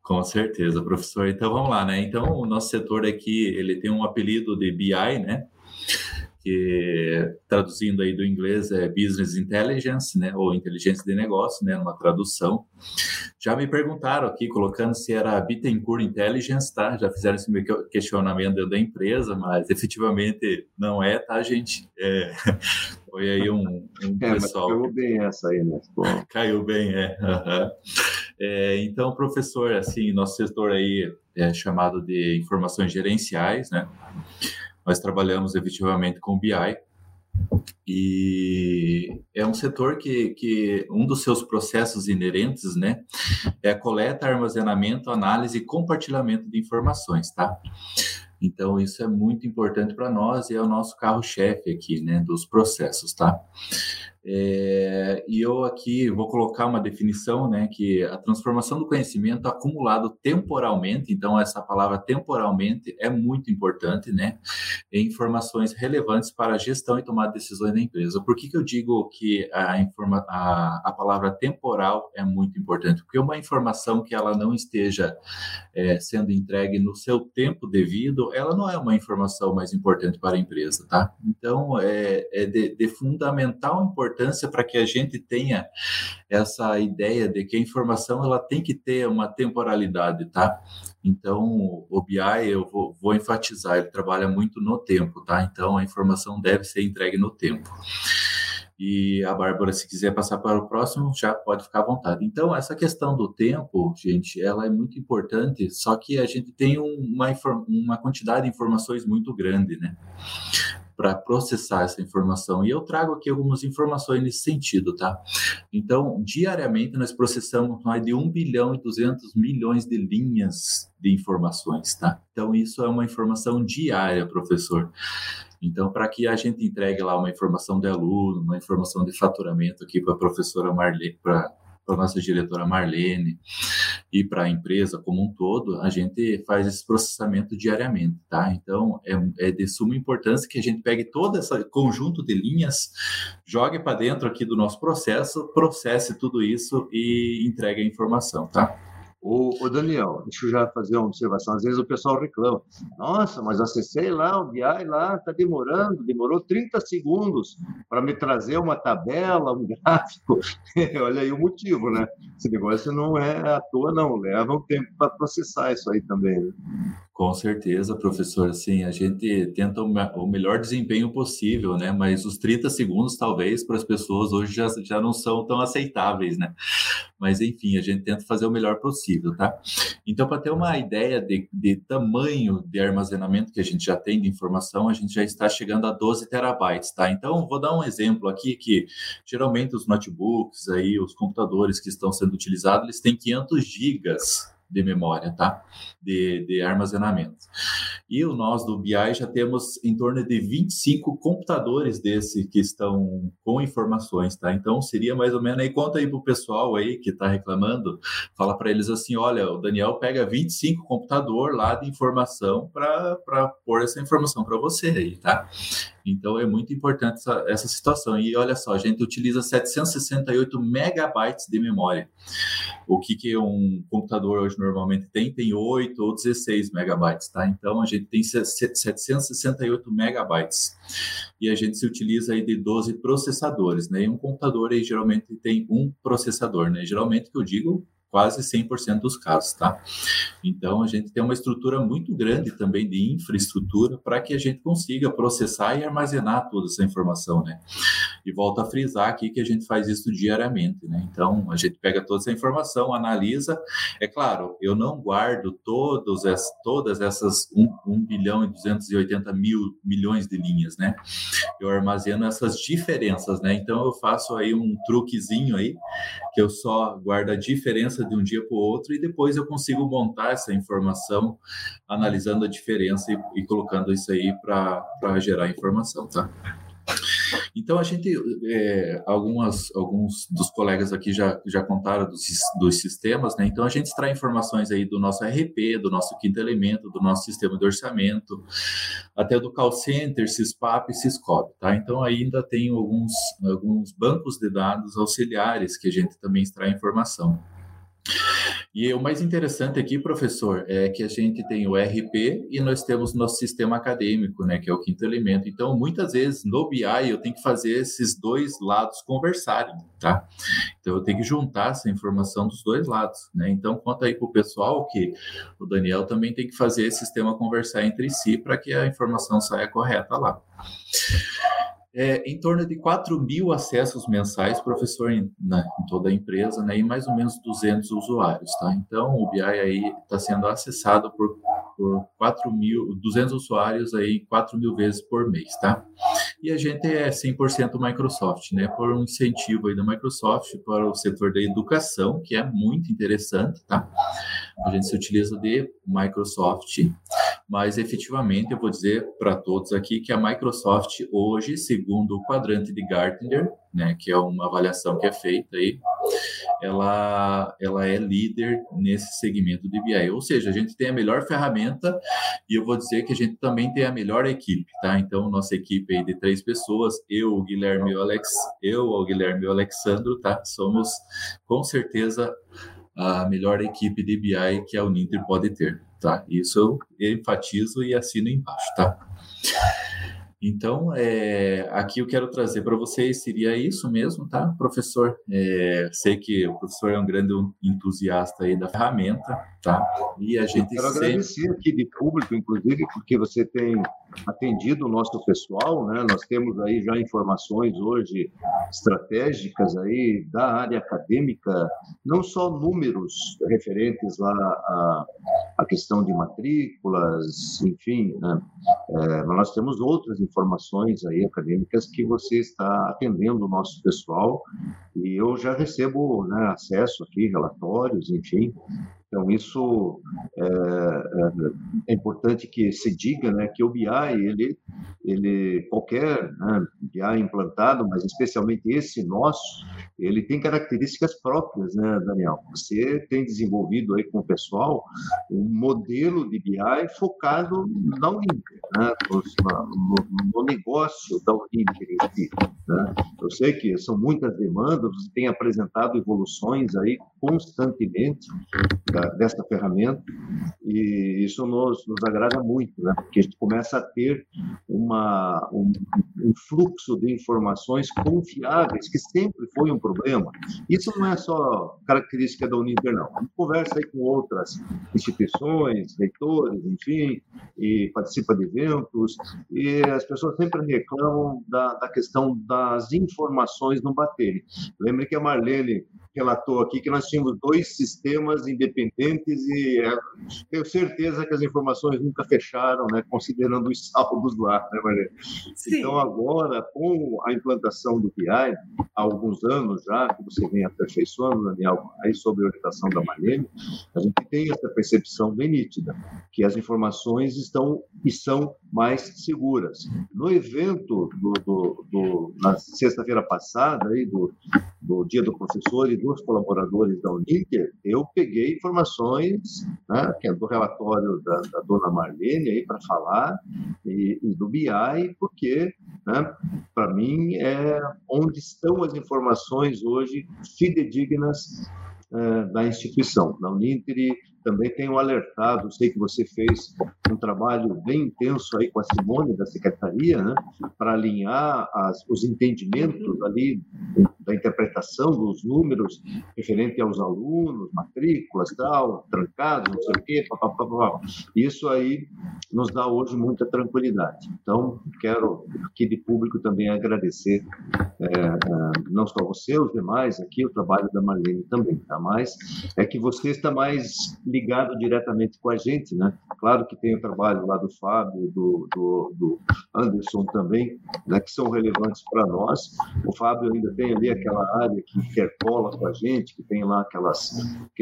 Com certeza, professor. Então vamos lá, né? Então o nosso setor aqui ele tem um apelido de BI, né? que traduzindo aí do inglês é Business Intelligence, né, ou inteligência de negócio, né, numa tradução. Já me perguntaram aqui, colocando se era Bittencourt Intelligence, tá? Já fizeram esse questionamento da empresa, mas efetivamente não é, tá, gente? É, <laughs> foi aí um, um é, pessoal... caiu bem essa aí, né? Caiu bem, é. Uhum. É. Então, professor, assim, nosso setor aí é chamado de informações gerenciais, né? Nós trabalhamos efetivamente com BI, E é um setor que, que um dos seus processos inerentes, né, é a coleta, armazenamento, análise e compartilhamento de informações, tá? Então, isso é muito importante para nós e é o nosso carro-chefe aqui, né, dos processos, tá? É, e eu aqui vou colocar uma definição, né, que a transformação do conhecimento acumulado temporalmente, então essa palavra temporalmente é muito importante, né, em informações relevantes para a gestão e tomada de decisões da empresa. Por que, que eu digo que a, informa, a, a palavra temporal é muito importante? Porque uma informação que ela não esteja é, sendo entregue no seu tempo devido, ela não é uma informação mais importante para a empresa, tá? Então, é, é de, de fundamental importância importância para que a gente tenha essa ideia de que a informação ela tem que ter uma temporalidade, tá? Então, o BI, eu vou, vou enfatizar, ele trabalha muito no tempo, tá? Então, a informação deve ser entregue no tempo. E a Bárbara, se quiser passar para o próximo, já pode ficar à vontade. Então, essa questão do tempo, gente, ela é muito importante, só que a gente tem uma, uma quantidade de informações muito grande, né? Para processar essa informação. E eu trago aqui algumas informações nesse sentido, tá? Então, diariamente nós processamos mais de 1 bilhão e 200 milhões de linhas de informações, tá? Então, isso é uma informação diária, professor. Então, para que a gente entregue lá uma informação de aluno, uma informação de faturamento aqui para a professora Marlene, para para nossa diretora Marlene e para a empresa como um todo, a gente faz esse processamento diariamente, tá? Então, é, é de suma importância que a gente pegue todo esse conjunto de linhas, jogue para dentro aqui do nosso processo, processe tudo isso e entregue a informação, tá? O, o, Daniel, deixa eu já fazer uma observação. Às vezes o pessoal reclama. Nossa, mas acessei lá, o BI lá está demorando, demorou 30 segundos para me trazer uma tabela, um <laughs> gráfico. Olha aí o motivo, né? Esse negócio não é à toa, não. Leva um tempo para processar isso aí também. Né? Com certeza, professor. Sim, a gente tenta o melhor desempenho possível, né? Mas os 30 segundos, talvez, para as pessoas hoje já, já não são tão aceitáveis, né? Mas, enfim, a gente tenta fazer o melhor possível, tá? Então, para ter uma ideia de, de tamanho de armazenamento que a gente já tem de informação, a gente já está chegando a 12 terabytes, tá? Então, vou dar um exemplo aqui que, geralmente, os notebooks aí, os computadores que estão sendo utilizados, eles têm 500 gigas de memória, tá? De, de armazenamento. E nós do BI já temos em torno de 25 computadores desse que estão com informações, tá? Então seria mais ou menos aí conta aí pro pessoal aí que está reclamando, fala para eles assim, olha, o Daniel pega 25 computador lá de informação para pôr essa informação para você aí, tá? Então é muito importante essa, essa situação. E olha só, a gente utiliza 768 megabytes de memória. O que, que um computador hoje normalmente tem? Tem 8 ou 16 megabytes, tá? Então a gente tem 768 megabytes. E a gente se utiliza aí de 12 processadores, né? E um computador aí geralmente tem um processador, né? Geralmente que eu digo quase 100% dos casos, tá? Então, a gente tem uma estrutura muito grande também de infraestrutura para que a gente consiga processar e armazenar toda essa informação, né? E volto a frisar aqui que a gente faz isso diariamente, né? Então, a gente pega toda essa informação, analisa. É claro, eu não guardo todos essa, todas essas 1, 1 bilhão e 280 mil milhões de linhas, né? Eu armazeno essas diferenças, né? Então, eu faço aí um truquezinho aí, que eu só guardo a diferença de um dia para o outro e depois eu consigo montar essa informação analisando a diferença e, e colocando isso aí para gerar informação, tá? Então a gente, é, algumas, alguns dos colegas aqui já, já contaram dos, dos sistemas, né? Então a gente extrai informações aí do nosso RP, do nosso quinto elemento, do nosso sistema de orçamento, até do call center, CISPAP e CISCOP, tá? Então ainda tem alguns, alguns bancos de dados auxiliares que a gente também extrai informação. E o mais interessante aqui, professor, é que a gente tem o RP e nós temos nosso sistema acadêmico, né, que é o quinto elemento. Então, muitas vezes no BI eu tenho que fazer esses dois lados conversarem, tá? Então, eu tenho que juntar essa informação dos dois lados, né? Então, conta aí para o pessoal que o Daniel também tem que fazer esse sistema conversar entre si para que a informação saia correta lá é, em torno de 4 mil acessos mensais, professor, em, né, em, toda a empresa, né, e mais ou menos 200 usuários, tá? Então, o BI aí está sendo acessado por, por 4 mil, 200 usuários aí 4 mil vezes por mês, tá? E a gente é 100% Microsoft, né? Por um incentivo aí da Microsoft para o setor da educação, que é muito interessante, tá? A gente se utiliza de Microsoft, mas efetivamente eu vou dizer para todos aqui que a Microsoft hoje, segundo o quadrante de Gartner, né, que é uma avaliação que é feita aí, ela, ela é líder nesse segmento de BI. Ou seja, a gente tem a melhor ferramenta e eu vou dizer que a gente também tem a melhor equipe, tá? Então, nossa equipe aí de três pessoas, eu, o Guilherme e o Alex, eu, o Guilherme e o Alexandro, tá? Somos com certeza a melhor equipe de BI que a Uninter pode ter, tá? Isso eu enfatizo e assino embaixo, tá? Então, é, aqui eu quero trazer para vocês seria isso mesmo, tá, professor? É, sei que o professor é um grande entusiasta aí da ferramenta, tá? E a gente eu quero sempre... agradecer aqui de público, inclusive, porque você tem atendido o nosso pessoal, né? Nós temos aí já informações hoje estratégicas aí da área acadêmica, não só números referentes lá à, à questão de matrículas, enfim, né? é, mas nós temos outras informações aí acadêmicas que você está atendendo o nosso pessoal e eu já recebo né, acesso aqui, relatórios, enfim. Então, isso é, é, é, importante que se diga né, que o BI, ele, ele qualquer né, BI implantado, mas especialmente esse nosso, ele tem características próprias, né, Daniel? Você tem desenvolvido aí com o pessoal um modelo de BI focado na Uninter, né, no, no, negócio da Uninter em si. Né? Eu sei que são muitas demandas, você tem apresentado evoluções aí constantemente dessa ferramenta e isso nos, nos agrada muito, né? porque a gente começa a ter uma, um, um fluxo de informações confiáveis, que sempre foi um problema. Isso não é só característica da Uninter, não. A gente conversa aí com outras instituições, reitores, enfim, e participa de eventos, e as pessoas sempre reclamam da, da questão das informações não baterem. Lembre que a Marlene relatou aqui que nós tínhamos dois sistemas independentes e é, tenho certeza que as informações nunca fecharam, né, considerando os saldos lá, né, Marlene? Então, agora, com a implantação do BI, há alguns anos já, que você vem aperfeiçoando, Daniel, aí sobre a orientação da Marlene, a gente tem essa percepção bem nítida, que as informações estão e são mais seguras. No evento do, do, do na sexta-feira passada, aí, do, do Dia do Professor e dos colaboradores da Uninter, eu peguei informações, né, que é do relatório da, da dona Marlene aí para falar, e, e, do BI, porque, né, para mim, é onde estão as informações hoje fidedignas é, da instituição. Na Uninter também tenho alertado, sei que você fez um trabalho bem intenso aí com a Simone da Secretaria, né, para alinhar as, os entendimentos ali da interpretação dos números referente aos alunos, matrículas, tal, trancados, não sei o quê, papapá. Isso aí nos dá hoje muita tranquilidade. Então, quero aqui de público também agradecer, é, é, não só você, os demais aqui, o trabalho da Marlene também, tá? Mas é que você está mais ligado diretamente com a gente, né? Claro que tem o trabalho lá do Fábio, do, do, do Anderson também, né, que são relevantes para nós. O Fábio ainda tem ali aquela área que interpola com a gente, que tem lá aquelas,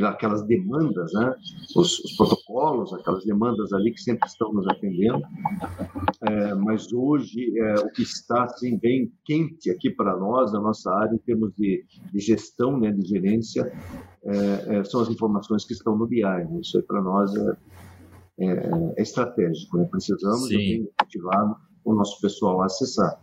aquelas demandas, né? Os, os protocolos, aquelas demandas ali que sempre estão nos atendendo. É, mas hoje, é, o que está assim, bem quente aqui para nós, a nossa área, em termos de, de gestão, né, de gerência, é, é, são as informações que estão no BI. Né? Isso aí para nós é, é, é, estratégico. Né? Precisamos ativar o nosso pessoal a acessar.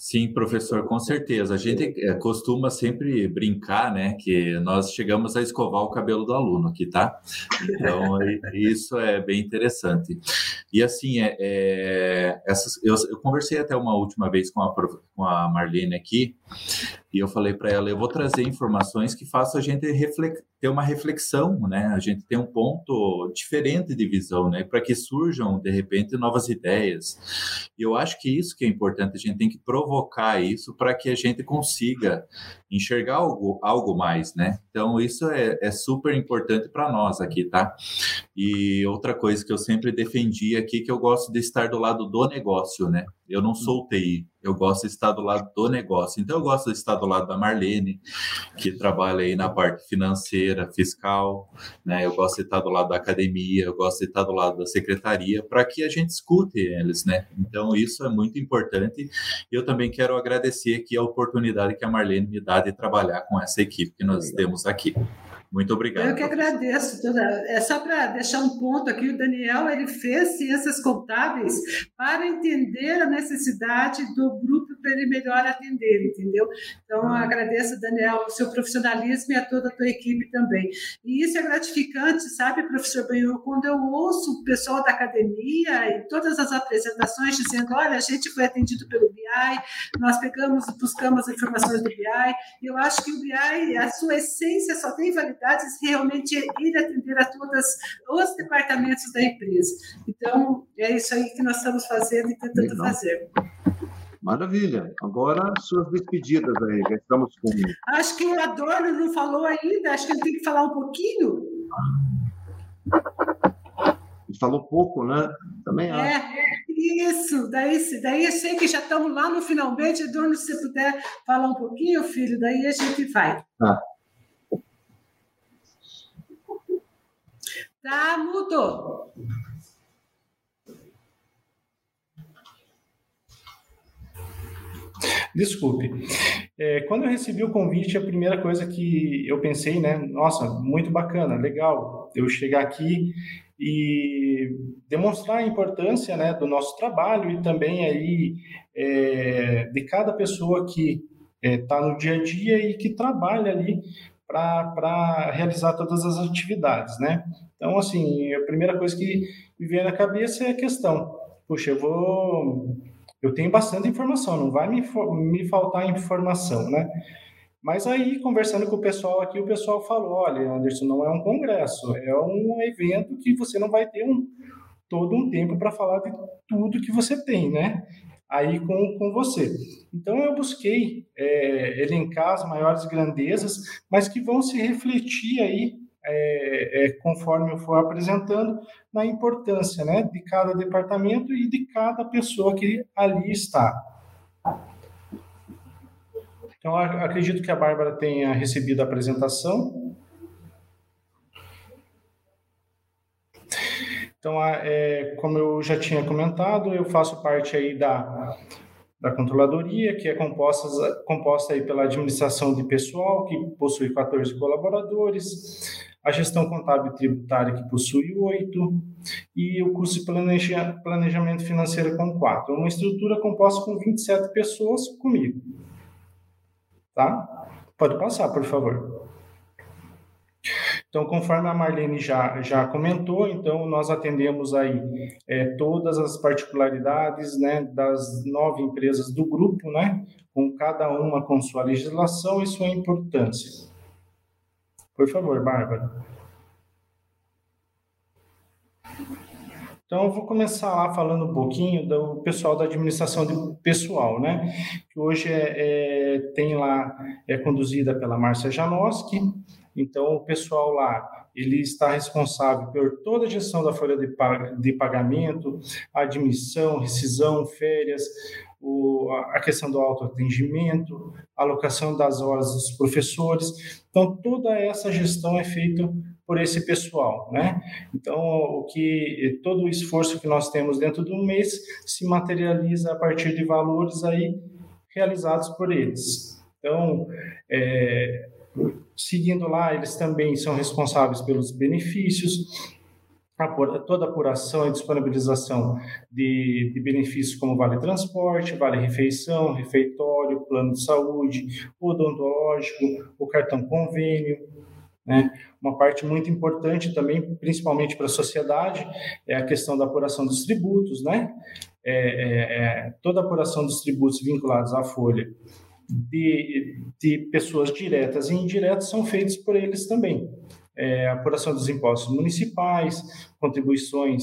Sim, professor, com certeza. A gente é, costuma sempre brincar, né, que nós chegamos a escovar o cabelo do aluno aqui, tá? Então, <laughs> isso é bem interessante. E assim, é, é essas, eu, eu, conversei até uma última vez com a, com a Marlene aqui, e eu falei para ela, eu vou trazer informações que façam a gente ter uma reflexão, né? A gente tem um ponto diferente de visão, né? Para que surjam, de repente, novas ideias. E eu acho que isso que é importante, a gente tem que provocar isso para que a gente consiga enxergar algo, algo mais, né? Então, isso é, é super importante para nós aqui, tá? E outra coisa que eu sempre defendi aqui que eu gosto de estar do lado do negócio, né? Eu não sou TI, eu gosto de estar do lado do negócio. Então eu gosto de estar do lado da Marlene, que trabalha aí na parte financeira, fiscal, né? Eu gosto de estar do lado da academia, eu gosto de estar do lado da secretaria, para que a gente escute eles, né? Então isso é muito importante. Eu também quero agradecer aqui a oportunidade que a Marlene me dá de trabalhar com essa equipe que nós temos aqui. Muito obrigado. Eu que agradeço. É só para deixar um ponto aqui, o Daniel ele fez ciências contábeis para entender a necessidade do grupo para ele melhor atender, entendeu? Então, eu agradeço, Daniel, o seu profissionalismo e a toda a tua equipe também. E isso é gratificante, sabe, professor Benhur, quando eu ouço o pessoal da academia e todas as apresentações dizendo, olha, a gente foi atendido pelo BI, nós pegamos, buscamos informações do BI, e eu acho que o BI, a sua essência só tem validade realmente ir atender a todos os departamentos da empresa. Então, é isso aí que nós estamos fazendo e tentando Legal. fazer. Maravilha. Agora, suas despedidas aí, já estamos com. Acho que o Adorno não falou ainda, acho que ele tem que falar um pouquinho. Ele falou pouco, né? Também é, acho. Isso, daí, daí eu sei que já estamos lá no finalmente, Adorno, se você puder falar um pouquinho, filho, daí a gente vai. Tá. Tá mudo. Desculpe. É, quando eu recebi o convite, a primeira coisa que eu pensei, né? Nossa, muito bacana, legal eu chegar aqui e demonstrar a importância né, do nosso trabalho e também aí é, de cada pessoa que está é, no dia a dia e que trabalha ali para realizar todas as atividades, né? Então, assim, a primeira coisa que me vem na cabeça é a questão, puxa, eu vou, eu tenho bastante informação, não vai me, me faltar informação, né? Mas aí, conversando com o pessoal aqui, o pessoal falou, olha, Anderson, não é um congresso, é um evento que você não vai ter um, todo um tempo para falar de tudo que você tem, né? aí com, com você. Então eu busquei é, elencar as maiores grandezas, mas que vão se refletir aí é, é, conforme eu for apresentando na importância né, de cada departamento e de cada pessoa que ali está. Então acredito que a Bárbara tenha recebido a apresentação. Então, é, como eu já tinha comentado, eu faço parte aí da, da controladoria, que é composta, composta aí pela administração de pessoal, que possui 14 colaboradores, a gestão contábil tributária, que possui oito, e o curso de planeja, planejamento financeiro com quatro. Uma estrutura composta com 27 pessoas comigo. Tá? Pode passar, por favor. Então, conforme a Marlene já, já comentou, então nós atendemos aí é, todas as particularidades né, das nove empresas do grupo, né, com cada uma com sua legislação e sua importância. Por favor, Bárbara. Então, eu vou começar falando um pouquinho do pessoal da administração de pessoal, né? Que hoje é, é tem lá, é conduzida pela Márcia Janoski, então, o pessoal lá, ele está responsável por toda a gestão da folha de pagamento, admissão, rescisão, férias, o, a questão do autoatendimento, alocação das horas dos professores. Então, toda essa gestão é feita por esse pessoal, né? Então, o que todo o esforço que nós temos dentro do mês se materializa a partir de valores aí realizados por eles. Então, é, Seguindo lá, eles também são responsáveis pelos benefícios, toda apuração e disponibilização de, de, benefícios como vale transporte, vale refeição, refeitório, plano de saúde, odontológico, o cartão convênio. Né? Uma parte muito importante também, principalmente para a sociedade, é a questão da apuração dos tributos, né? É, é, é, toda a apuração dos tributos vinculados à folha de, de pessoas diretas e indiretas são feitos por eles também. É, apuração dos impostos municipais, contribuições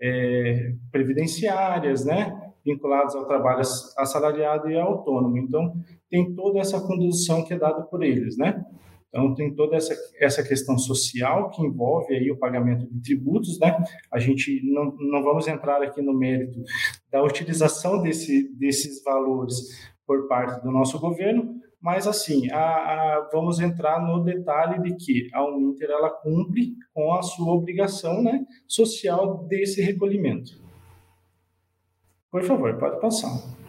é, previdenciárias, né, vinculadas ao trabalho assalariado e autônomo. Então, tem toda essa condução que é dada por eles, né? Então, tem toda essa, essa questão social que envolve aí o pagamento de tributos, né? A gente não, não vamos entrar aqui no mérito da utilização desse, desses valores por parte do nosso governo, mas assim, a, a, vamos entrar no detalhe de que a Uninter ela cumpre com a sua obrigação né, social desse recolhimento. Por favor, pode passar.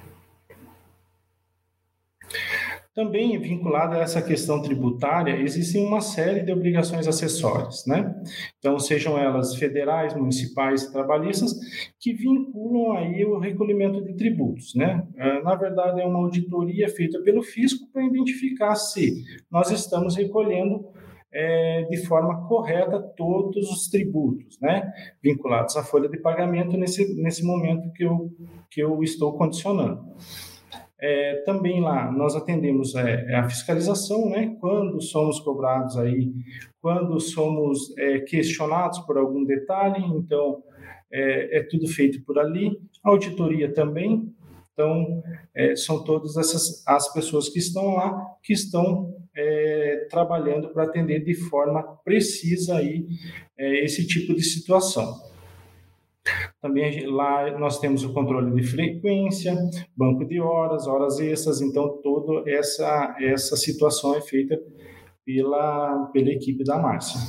Também vinculada a essa questão tributária, existem uma série de obrigações acessórias, né? Então, sejam elas federais, municipais trabalhistas, que vinculam aí o recolhimento de tributos, né? É, na verdade, é uma auditoria feita pelo fisco para identificar se nós estamos recolhendo é, de forma correta todos os tributos, né, vinculados à folha de pagamento nesse, nesse momento que eu, que eu estou condicionando. É, também lá nós atendemos é, é, a fiscalização, né? Quando somos cobrados aí, quando somos é, questionados por algum detalhe, então é, é, tudo feito por ali. Auditoria também. Então é, são todas essas as pessoas que estão lá que estão trabalhando para atender de forma precisa aí esse tipo de situação. Também lá nós temos o controle de frequência, banco de horas, horas extras, então toda essa, essa situação é feita pela, pela equipe da Márcia.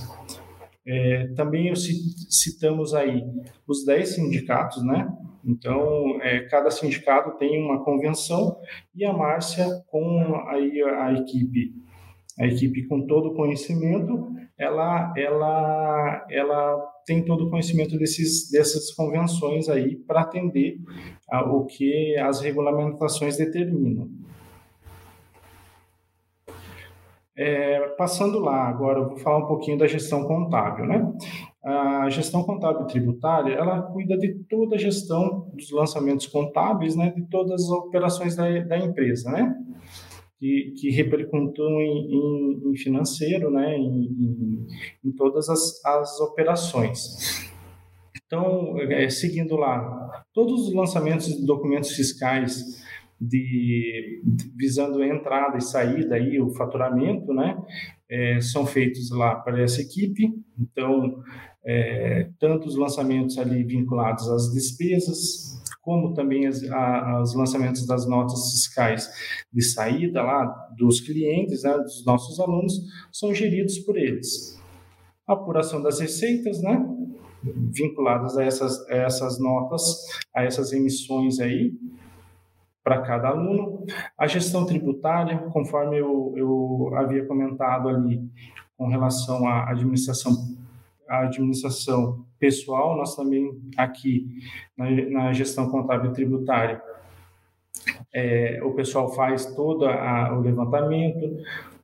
É, também citamos aí os 10 sindicatos, né? Então, é, cada sindicato tem uma convenção e a Márcia, com aí a equipe, a equipe com todo o conhecimento, ela, ela, ela tem todo o conhecimento desses, dessas convenções aí para atender o que as regulamentações determinam. É, passando lá, agora eu vou falar um pouquinho da gestão contábil, né? A gestão contábil tributária, ela cuida de toda a gestão dos lançamentos contábeis, né? De todas as operações da, da empresa, né? Que, que repercutam em, em, financeiro, né, em, em, todas as, as operações. Então, é, seguindo lá, todos os lançamentos de documentos fiscais de, de, visando entrada e saída aí o faturamento, né, é, são feitos lá para essa equipe. Então, é, tanto os lançamentos ali vinculados às despesas, como também as, a, os lançamentos das notas fiscais de saída lá dos clientes, né, dos nossos alunos, são geridos por eles. A apuração das receitas, né, vinculadas a essas, a essas notas, a essas emissões aí, para cada aluno. A gestão tributária, conforme eu, eu havia comentado ali, com relação à administração, à administração pessoal, nós também aqui na, na gestão contábil tributária, é, o pessoal faz todo o levantamento,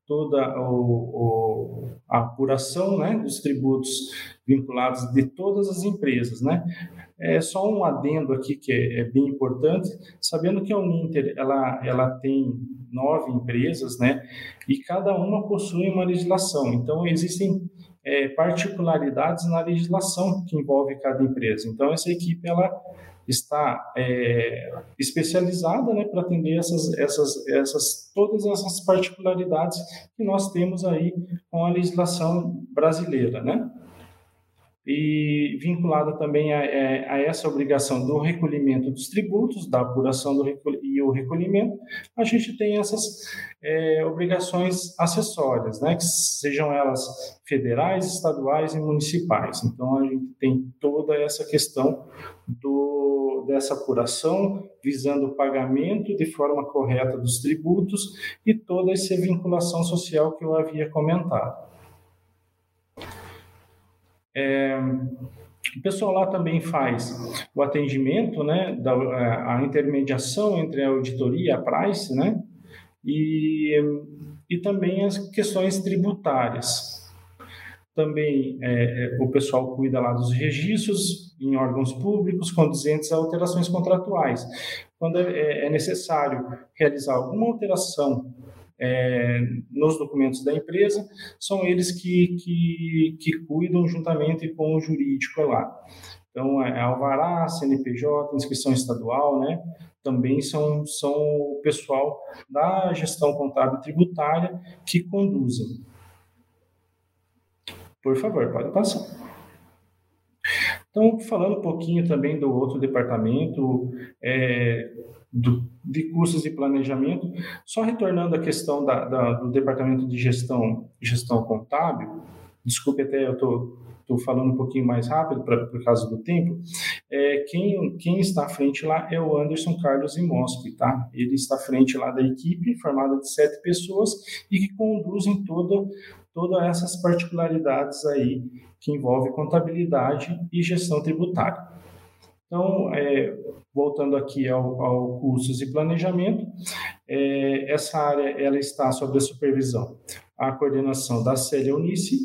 toda o, o, a apuração né, dos tributos vinculados de todas as empresas. Né? É só um adendo aqui que é, é bem importante, sabendo que a Uninter ela, ela tem nove empresas, né, e cada uma possui uma legislação. Então, existem é, particularidades na legislação que envolve cada empresa. Então, essa equipe ela está é, especializada né, para atender essas, essas, essas, todas essas particularidades que nós temos aí com a legislação brasileira. Né? E vinculada também a, é, a, essa obrigação do recolhimento dos tributos, da apuração do e o recolhimento, a gente tem essas é, obrigações acessórias, né, que sejam elas federais, estaduais e municipais. Então, a gente tem toda essa questão do, dessa apuração, visando o pagamento de forma correta dos tributos e toda essa vinculação social que eu havia comentado. É, o pessoal lá também faz o atendimento, né, da, a intermediação entre a auditoria e a price, né, e, e também as questões tributárias. Também é, é, o pessoal cuida lá dos registros em órgãos públicos condizentes a alterações contratuais. Quando é, é necessário realizar alguma alteração é, nos documentos da empresa, são eles que, que, que cuidam juntamente com o jurídico lá. Então, é Alvará, CNPJ, inscrição estadual, né? Também são, são o pessoal da gestão contábil tributária que conduzem. Por favor, pode passar. Então, falando um pouquinho também do outro departamento, é, do, de custos e planejamento, só retornando à questão da, da, do departamento de gestão, gestão contábil, desculpe até eu estou estou falando um pouquinho mais rápido pra, por causa do tempo, é, quem, quem está à frente lá é o Anderson Carlos Imoschi, tá? Ele está à frente lá da equipe, formada de sete pessoas, e que conduzem todo, todas essas particularidades aí que envolve contabilidade e gestão tributária. Então, é, voltando aqui ao, ao cursos e planejamento, é, essa área ela está sob a supervisão, a coordenação da Célia Unice,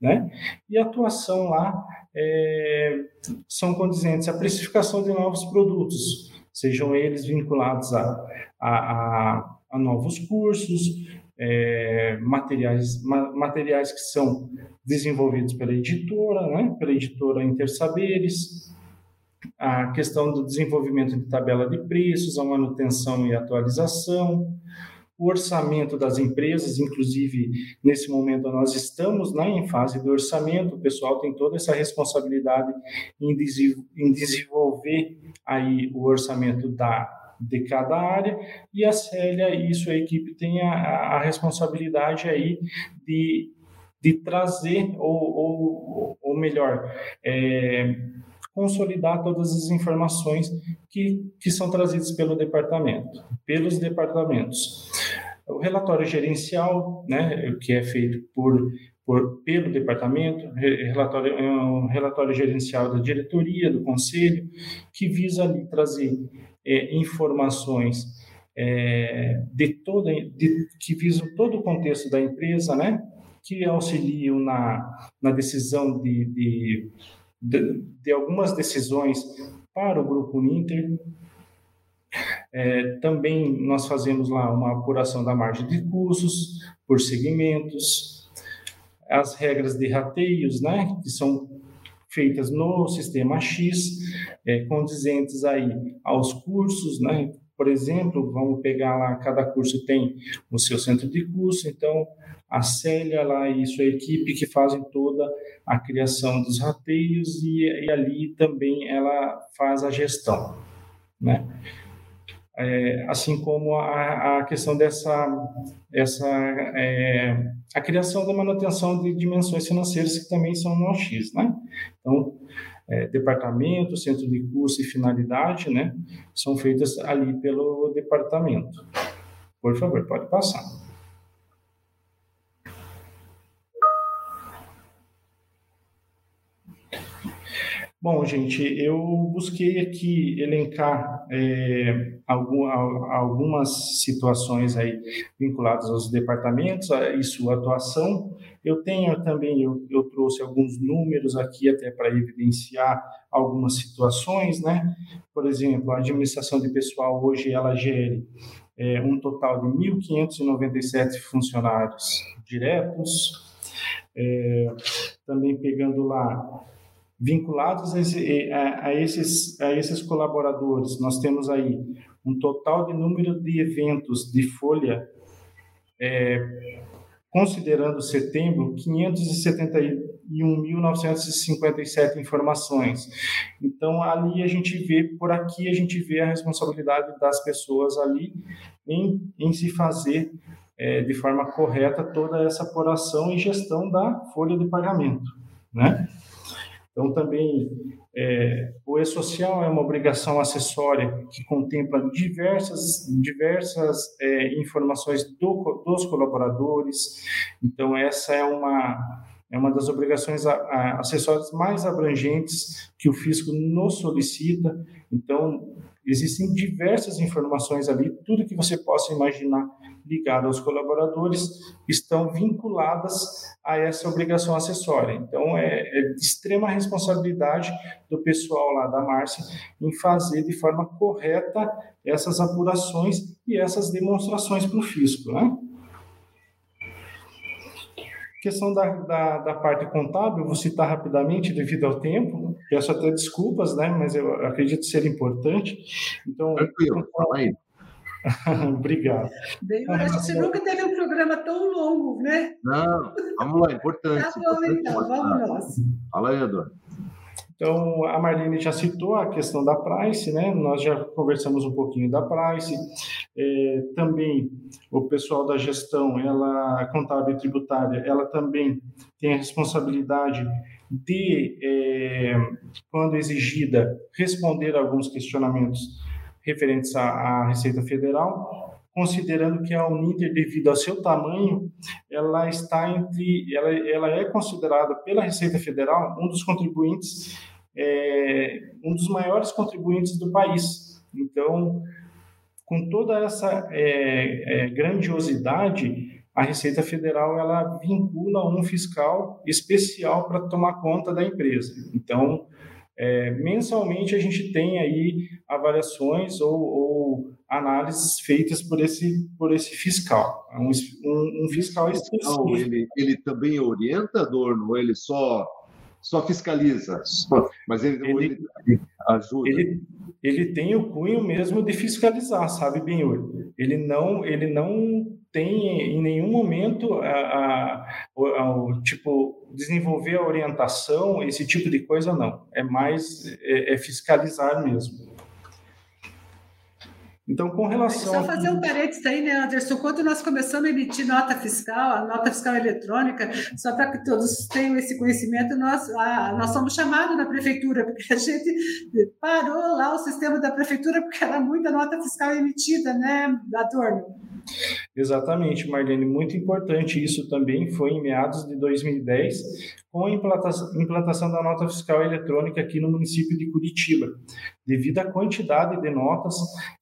né? E a atuação lá é, são condizentes à precificação de novos produtos, sejam eles vinculados a, a, a, a novos cursos, é, materiais, ma, materiais que são desenvolvidos pela editora, né? pela editora Intersaberes, a questão do desenvolvimento de tabela de preços, a manutenção e atualização, o orçamento das empresas, inclusive nesse momento nós estamos né, em fase de orçamento, o pessoal tem toda essa responsabilidade em, desenvolver aí o orçamento da de cada área e a Célia e sua equipe tem a, a responsabilidade aí de, de trazer ou, ou, ou melhor é, consolidar todas as informações que, que são trazidas pelo departamento, pelos departamentos. O relatório gerencial, né, que é feito por, por pelo departamento, relatório, é um relatório gerencial da diretoria, do conselho, que visa ali trazer é, informações é, de toda, de, que visam todo o contexto da empresa, né, que auxiliam na, na decisão de, de de, de algumas decisões para o Grupo Inter. É, também nós fazemos lá uma apuração da margem de custos por segmentos, as regras de rateios, né, que são feitas no sistema X, é, condizentes aí aos cursos, né, por exemplo, vamos pegar lá, cada curso tem o seu centro de curso, então a Célia lá e sua equipe que fazem toda a criação dos rateios e, e ali também ela faz a gestão, né? É, assim como a, a, questão dessa essa é, a criação da manutenção de dimensões financeiras que também são no X, né? Então é, departamento, centro de curso e finalidade, né? São feitas ali pelo departamento. Por favor, pode passar. Bom, gente, eu busquei aqui elencar é, algum, algumas situações aí vinculadas aos departamentos e sua atuação. Eu tenho também, eu, eu trouxe alguns números aqui até para evidenciar algumas situações, né? Por exemplo, a administração de pessoal hoje ela gere é, um total de 1.597 funcionários diretos, é, também pegando lá Vinculados a, esse, a, a, esses, a esses colaboradores, nós temos aí um total de número de eventos de folha, é, considerando setembro, 571.957 informações. Então, ali a gente vê, por aqui a gente vê a responsabilidade das pessoas ali em, em se fazer é, de forma correta toda essa apuração e gestão da folha de pagamento, né? Então, também, é, o E-Social é uma obrigação acessória que contempla diversas, diversas é, informações do, dos colaboradores. Então, essa é uma, é uma das obrigações acessórias mais abrangentes que o fisco nos solicita. Então, existem diversas informações ali, tudo que você possa imaginar ligado aos colaboradores estão vinculadas a essa obrigação acessória. Então, é, é de extrema responsabilidade do pessoal lá da Márcia em fazer de forma correta essas apurações e essas demonstrações para o fisco, né? Questão da, da, da, parte contábil, vou citar rapidamente devido ao tempo. Peço até desculpas, né? Mas eu acredito ser importante. Então, Tranquilo, fala aí. <laughs> Obrigado. Bem, a gente nunca teve um programa tão longo, né? Não, vamos lá, importante. Tá bom, importante então, vamos nós. Fala aí, Eduardo. Então, a Marlene já citou a questão da Price, né? Nós já conversamos um pouquinho da Price. É, também o pessoal da gestão, ela contábil e tributária, ela também tem a responsabilidade de, é, quando exigida, responder a alguns questionamentos referentes à, à Receita Federal, considerando que a Uninter, devido ao seu tamanho, ela está entre, ela, ela é considerada pela Receita Federal um dos contribuintes, é, um dos maiores contribuintes do país. Então, com toda essa é, é, grandiosidade, a Receita Federal ela vincula um fiscal especial para tomar conta da empresa. Então, é, mensalmente a gente tem aí avaliações ou, ou, análises feitas por esse, por esse fiscal, é um, um, um fiscal específico. Ele, ele também orienta, Adorno, ou ele só só fiscaliza, mas ele, ele, ele ajuda. Ele, ele tem o cunho mesmo de fiscalizar, sabe, Benhur? Ele não, ele não tem em nenhum momento a, a, a, tipo desenvolver a orientação, esse tipo de coisa não. É mais é, é fiscalizar mesmo. Então, com relação. Só fazer um parênteses aí, né, Anderson? Quando nós começamos a emitir nota fiscal, a nota fiscal eletrônica, só para que todos tenham esse conhecimento, nós, a, nós somos chamados na prefeitura, porque a gente parou lá o sistema da prefeitura, porque era muita nota fiscal emitida, né, Adorno? Exatamente, Marlene, muito importante isso também foi em meados de 2010, com a implantação da nota fiscal eletrônica aqui no município de Curitiba. Devido à quantidade de notas,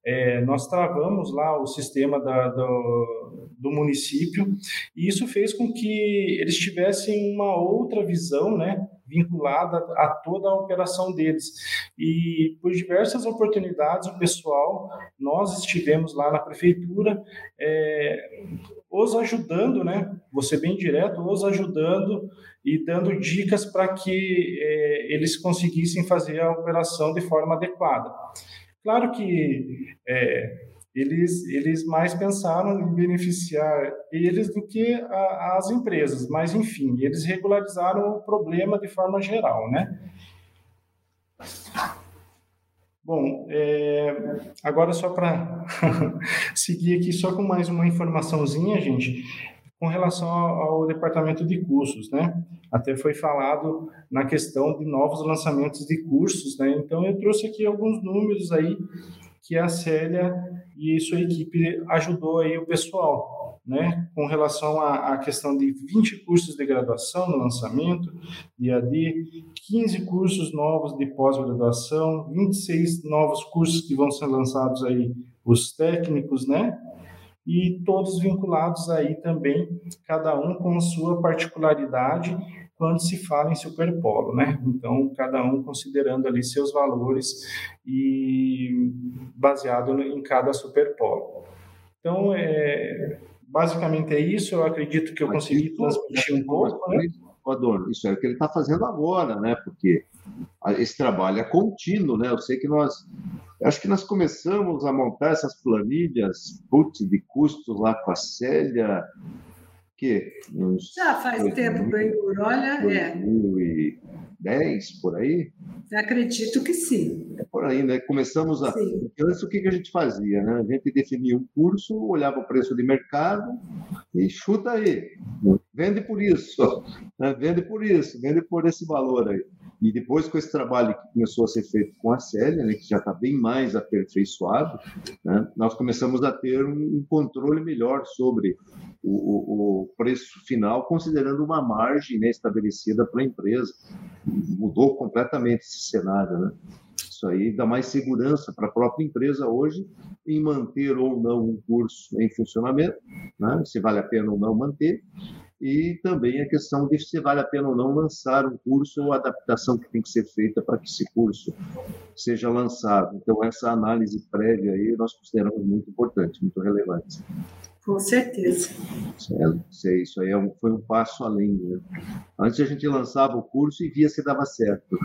é, nós travamos lá o sistema da, do, do município e isso fez com que eles tivessem uma outra visão, né, vinculada a toda a operação deles. E por diversas oportunidades, o pessoal, nós estivemos lá na prefeitura, é, os ajudando, né? Você bem direto, os ajudando e dando dicas para que é, eles conseguissem fazer a operação de forma adequada. Claro que é, eles, eles mais pensaram em beneficiar eles do que a, as empresas, mas enfim, eles regularizaram o problema de forma geral, né? Bom, é, agora só para <laughs> seguir aqui, só com mais uma informaçãozinha, gente, com relação ao, departamento de cursos, né? Até foi falado na questão de novos lançamentos de cursos, né? Então eu trouxe aqui alguns números aí que a Célia e sua equipe ajudou aí o pessoal, né, com relação à, à questão de 20 cursos de graduação no lançamento, de AD, 15 cursos novos de pós-graduação, 26 novos cursos que vão ser lançados aí, os técnicos, né, e todos vinculados aí também, cada um com a sua particularidade quando se fala em superpolo, né? Então, cada um considerando ali seus valores e baseado em cada superpolo. Então, é, basicamente é isso. Eu acredito que eu consegui transmitir um pouco, né? Adorno, isso é o que ele está fazendo agora, né? Porque esse trabalho é contínuo, né? Eu sei que nós, acho que nós começamos a montar essas planilhas putz, de custos lá com a Célia, que? Uns já faz tempo bem por olha 2010 é. por aí? Acredito que sim. É por aí né? Começamos a sim. antes o que a gente fazia né? A gente definia um curso olhava o preço de mercado e chuta aí vende por isso <laughs> né? vende por isso vende por esse valor aí e depois, com esse trabalho que começou a ser feito com a Célia, né, que já está bem mais aperfeiçoado, né, nós começamos a ter um controle melhor sobre o, o, o preço final, considerando uma margem né, estabelecida para a empresa. Mudou completamente esse cenário. Né? Isso aí dá mais segurança para a própria empresa hoje em manter ou não um curso em funcionamento, né? se vale a pena ou não manter, e também a questão de se vale a pena ou não lançar um curso ou a adaptação que tem que ser feita para que esse curso seja lançado. Então, essa análise prévia aí nós consideramos muito importante, muito relevante. Com certeza. É, isso aí é foi um passo além. Né? Antes a gente lançava o curso e via se dava certo.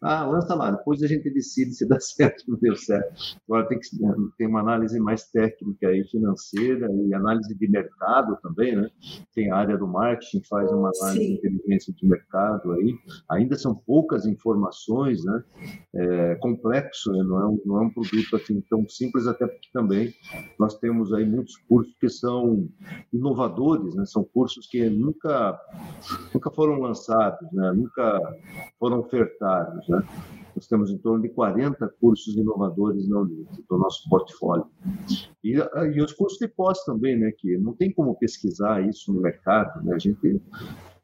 Ah, lança lá, depois a gente decide se dá <laughs> certo ou não deu certo. Agora tem que ter uma análise mais técnica e financeira e análise de mercado também, né? Tem a área do marketing, faz uma análise Sim. de inteligência de mercado aí. Ainda são poucas informações, né? É complexo, né? não, é um, não é um produto assim tão simples, até porque também nós temos aí muitos cursos que são inovadores, né? São cursos que nunca, nunca foram lançados, né? Nunca foram ofertados, né? Nós temos em torno de 40 cursos inovadores na Unip, do nosso portfólio. E, e os cursos de pós também, né, que não tem como pesquisar isso no mercado, né? A gente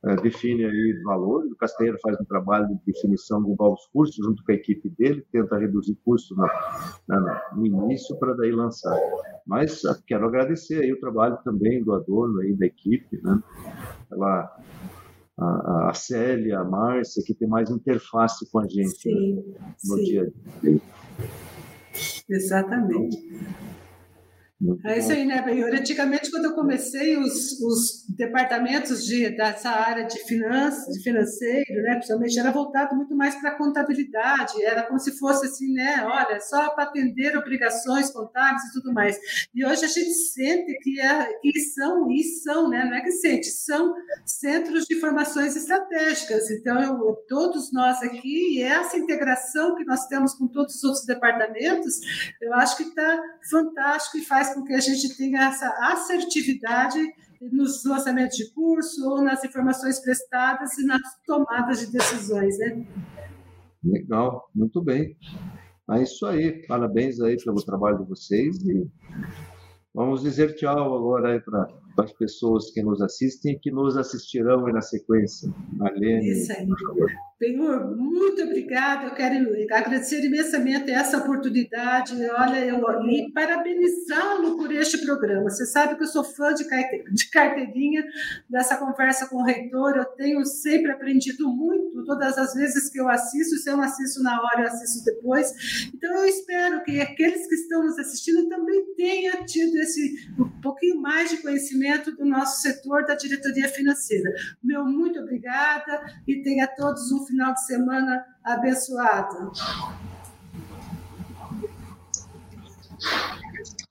é, define aí valores, o Castanheira faz um trabalho de definição de novos cursos junto com a equipe dele, tenta reduzir custos no, no início para daí lançar. Mas ah, quero agradecer aí o trabalho também do Adorno aí da equipe, né? Ela a, a Célia, a Márcia, que tem mais interface com a gente né, sim, né, no sim. dia a dia. Exatamente. Muito é isso aí, né, Benhor? Antigamente, quando eu comecei, os, os departamentos de, dessa área de finanças, de financeiro, né, principalmente, era voltado muito mais para a contabilidade, era como se fosse assim, né, olha, só para atender obrigações contábeis e tudo mais. E hoje a gente sente que, é, que são, e são, né, não é que sente, são centros de formações estratégicas. Então, eu, todos nós aqui, e essa integração que nós temos com todos os outros departamentos, eu acho que está fantástico e faz faz com que a gente tenha essa assertividade nos lançamentos de curso ou nas informações prestadas e nas tomadas de decisões, né? Legal, muito bem. É isso aí, parabéns aí pelo trabalho de vocês e vamos dizer tchau agora aí para as pessoas que nos assistem e que nos assistirão aí na sequência. Marlene, isso aí. por favor. Senhor, muito obrigada. Eu quero agradecer imensamente essa oportunidade. Olha, eu e parabenizá-lo por este programa. Você sabe que eu sou fã de carteirinha dessa conversa com o reitor. Eu tenho sempre aprendido muito, todas as vezes que eu assisto. Se eu não assisto na hora, eu assisto depois. Então, eu espero que aqueles que estão nos assistindo também tenham tido esse um pouquinho mais de conhecimento do nosso setor da diretoria financeira. Meu muito obrigada e tenha todos um final de semana abençoado.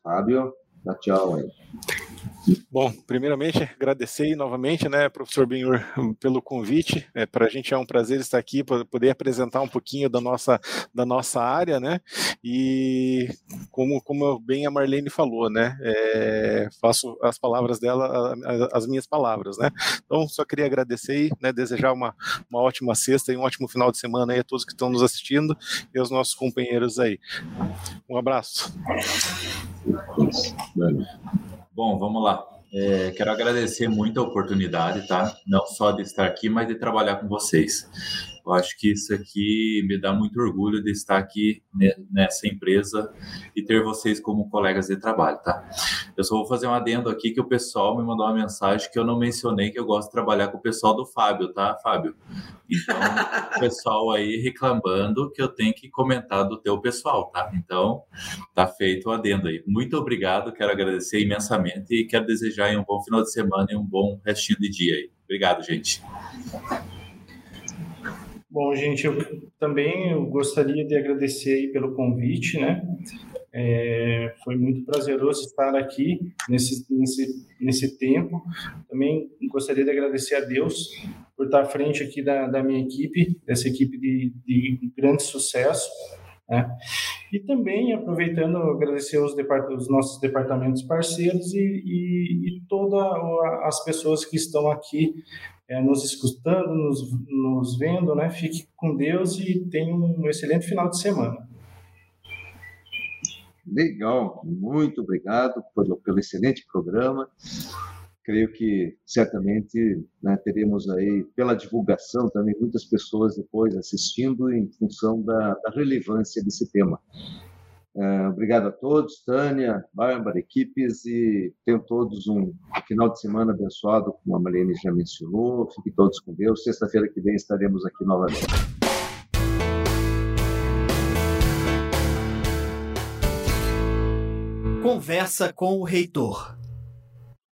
Fábio, tchau aí. Bom, primeiramente agradecer novamente, né, professor Benhur, pelo convite. É, para a gente é um prazer estar aqui para poder apresentar um pouquinho da nossa da nossa área, né? E como como bem a Marlene falou, né, é, faço as palavras dela as minhas palavras, né? Então só queria agradecer e né, desejar uma, uma ótima sexta e um ótimo final de semana aí a todos que estão nos assistindo e aos nossos companheiros aí. Um abraço. Bom, vamos lá. É, quero agradecer muito a oportunidade, tá? Não só de estar aqui, mas de trabalhar com vocês. Eu acho que isso aqui me dá muito orgulho de estar aqui nessa empresa e ter vocês como colegas de trabalho, tá? Eu só vou fazer um adendo aqui que o pessoal me mandou uma mensagem que eu não mencionei que eu gosto de trabalhar com o pessoal do Fábio, tá, Fábio? Então, o pessoal aí reclamando que eu tenho que comentar do teu pessoal, tá? Então, tá feito o adendo aí. Muito obrigado, quero agradecer imensamente e quero desejar um bom final de semana e um bom restinho de dia aí. Obrigado, gente. Bom, gente, eu também gostaria de agradecer pelo convite, né? É, foi muito prazeroso estar aqui nesse, nesse, nesse tempo. Também gostaria de agradecer a Deus por estar à frente aqui da, da minha equipe, dessa equipe de, de grande sucesso. Né? E também aproveitando agradecer os, os nossos departamentos parceiros e, e, e todas as pessoas que estão aqui é, nos escutando, nos, nos vendo, né? Fique com Deus e tenha um excelente final de semana. Legal, muito obrigado pelo, pelo excelente programa. Creio que certamente né, teremos aí, pela divulgação, também muitas pessoas depois assistindo em função da, da relevância desse tema. É, obrigado a todos, Tânia, Bárbara, equipes, e tenham todos um final de semana abençoado, como a Marlene já mencionou. Fiquem todos com Deus. Sexta-feira que vem estaremos aqui novamente. Conversa com o reitor.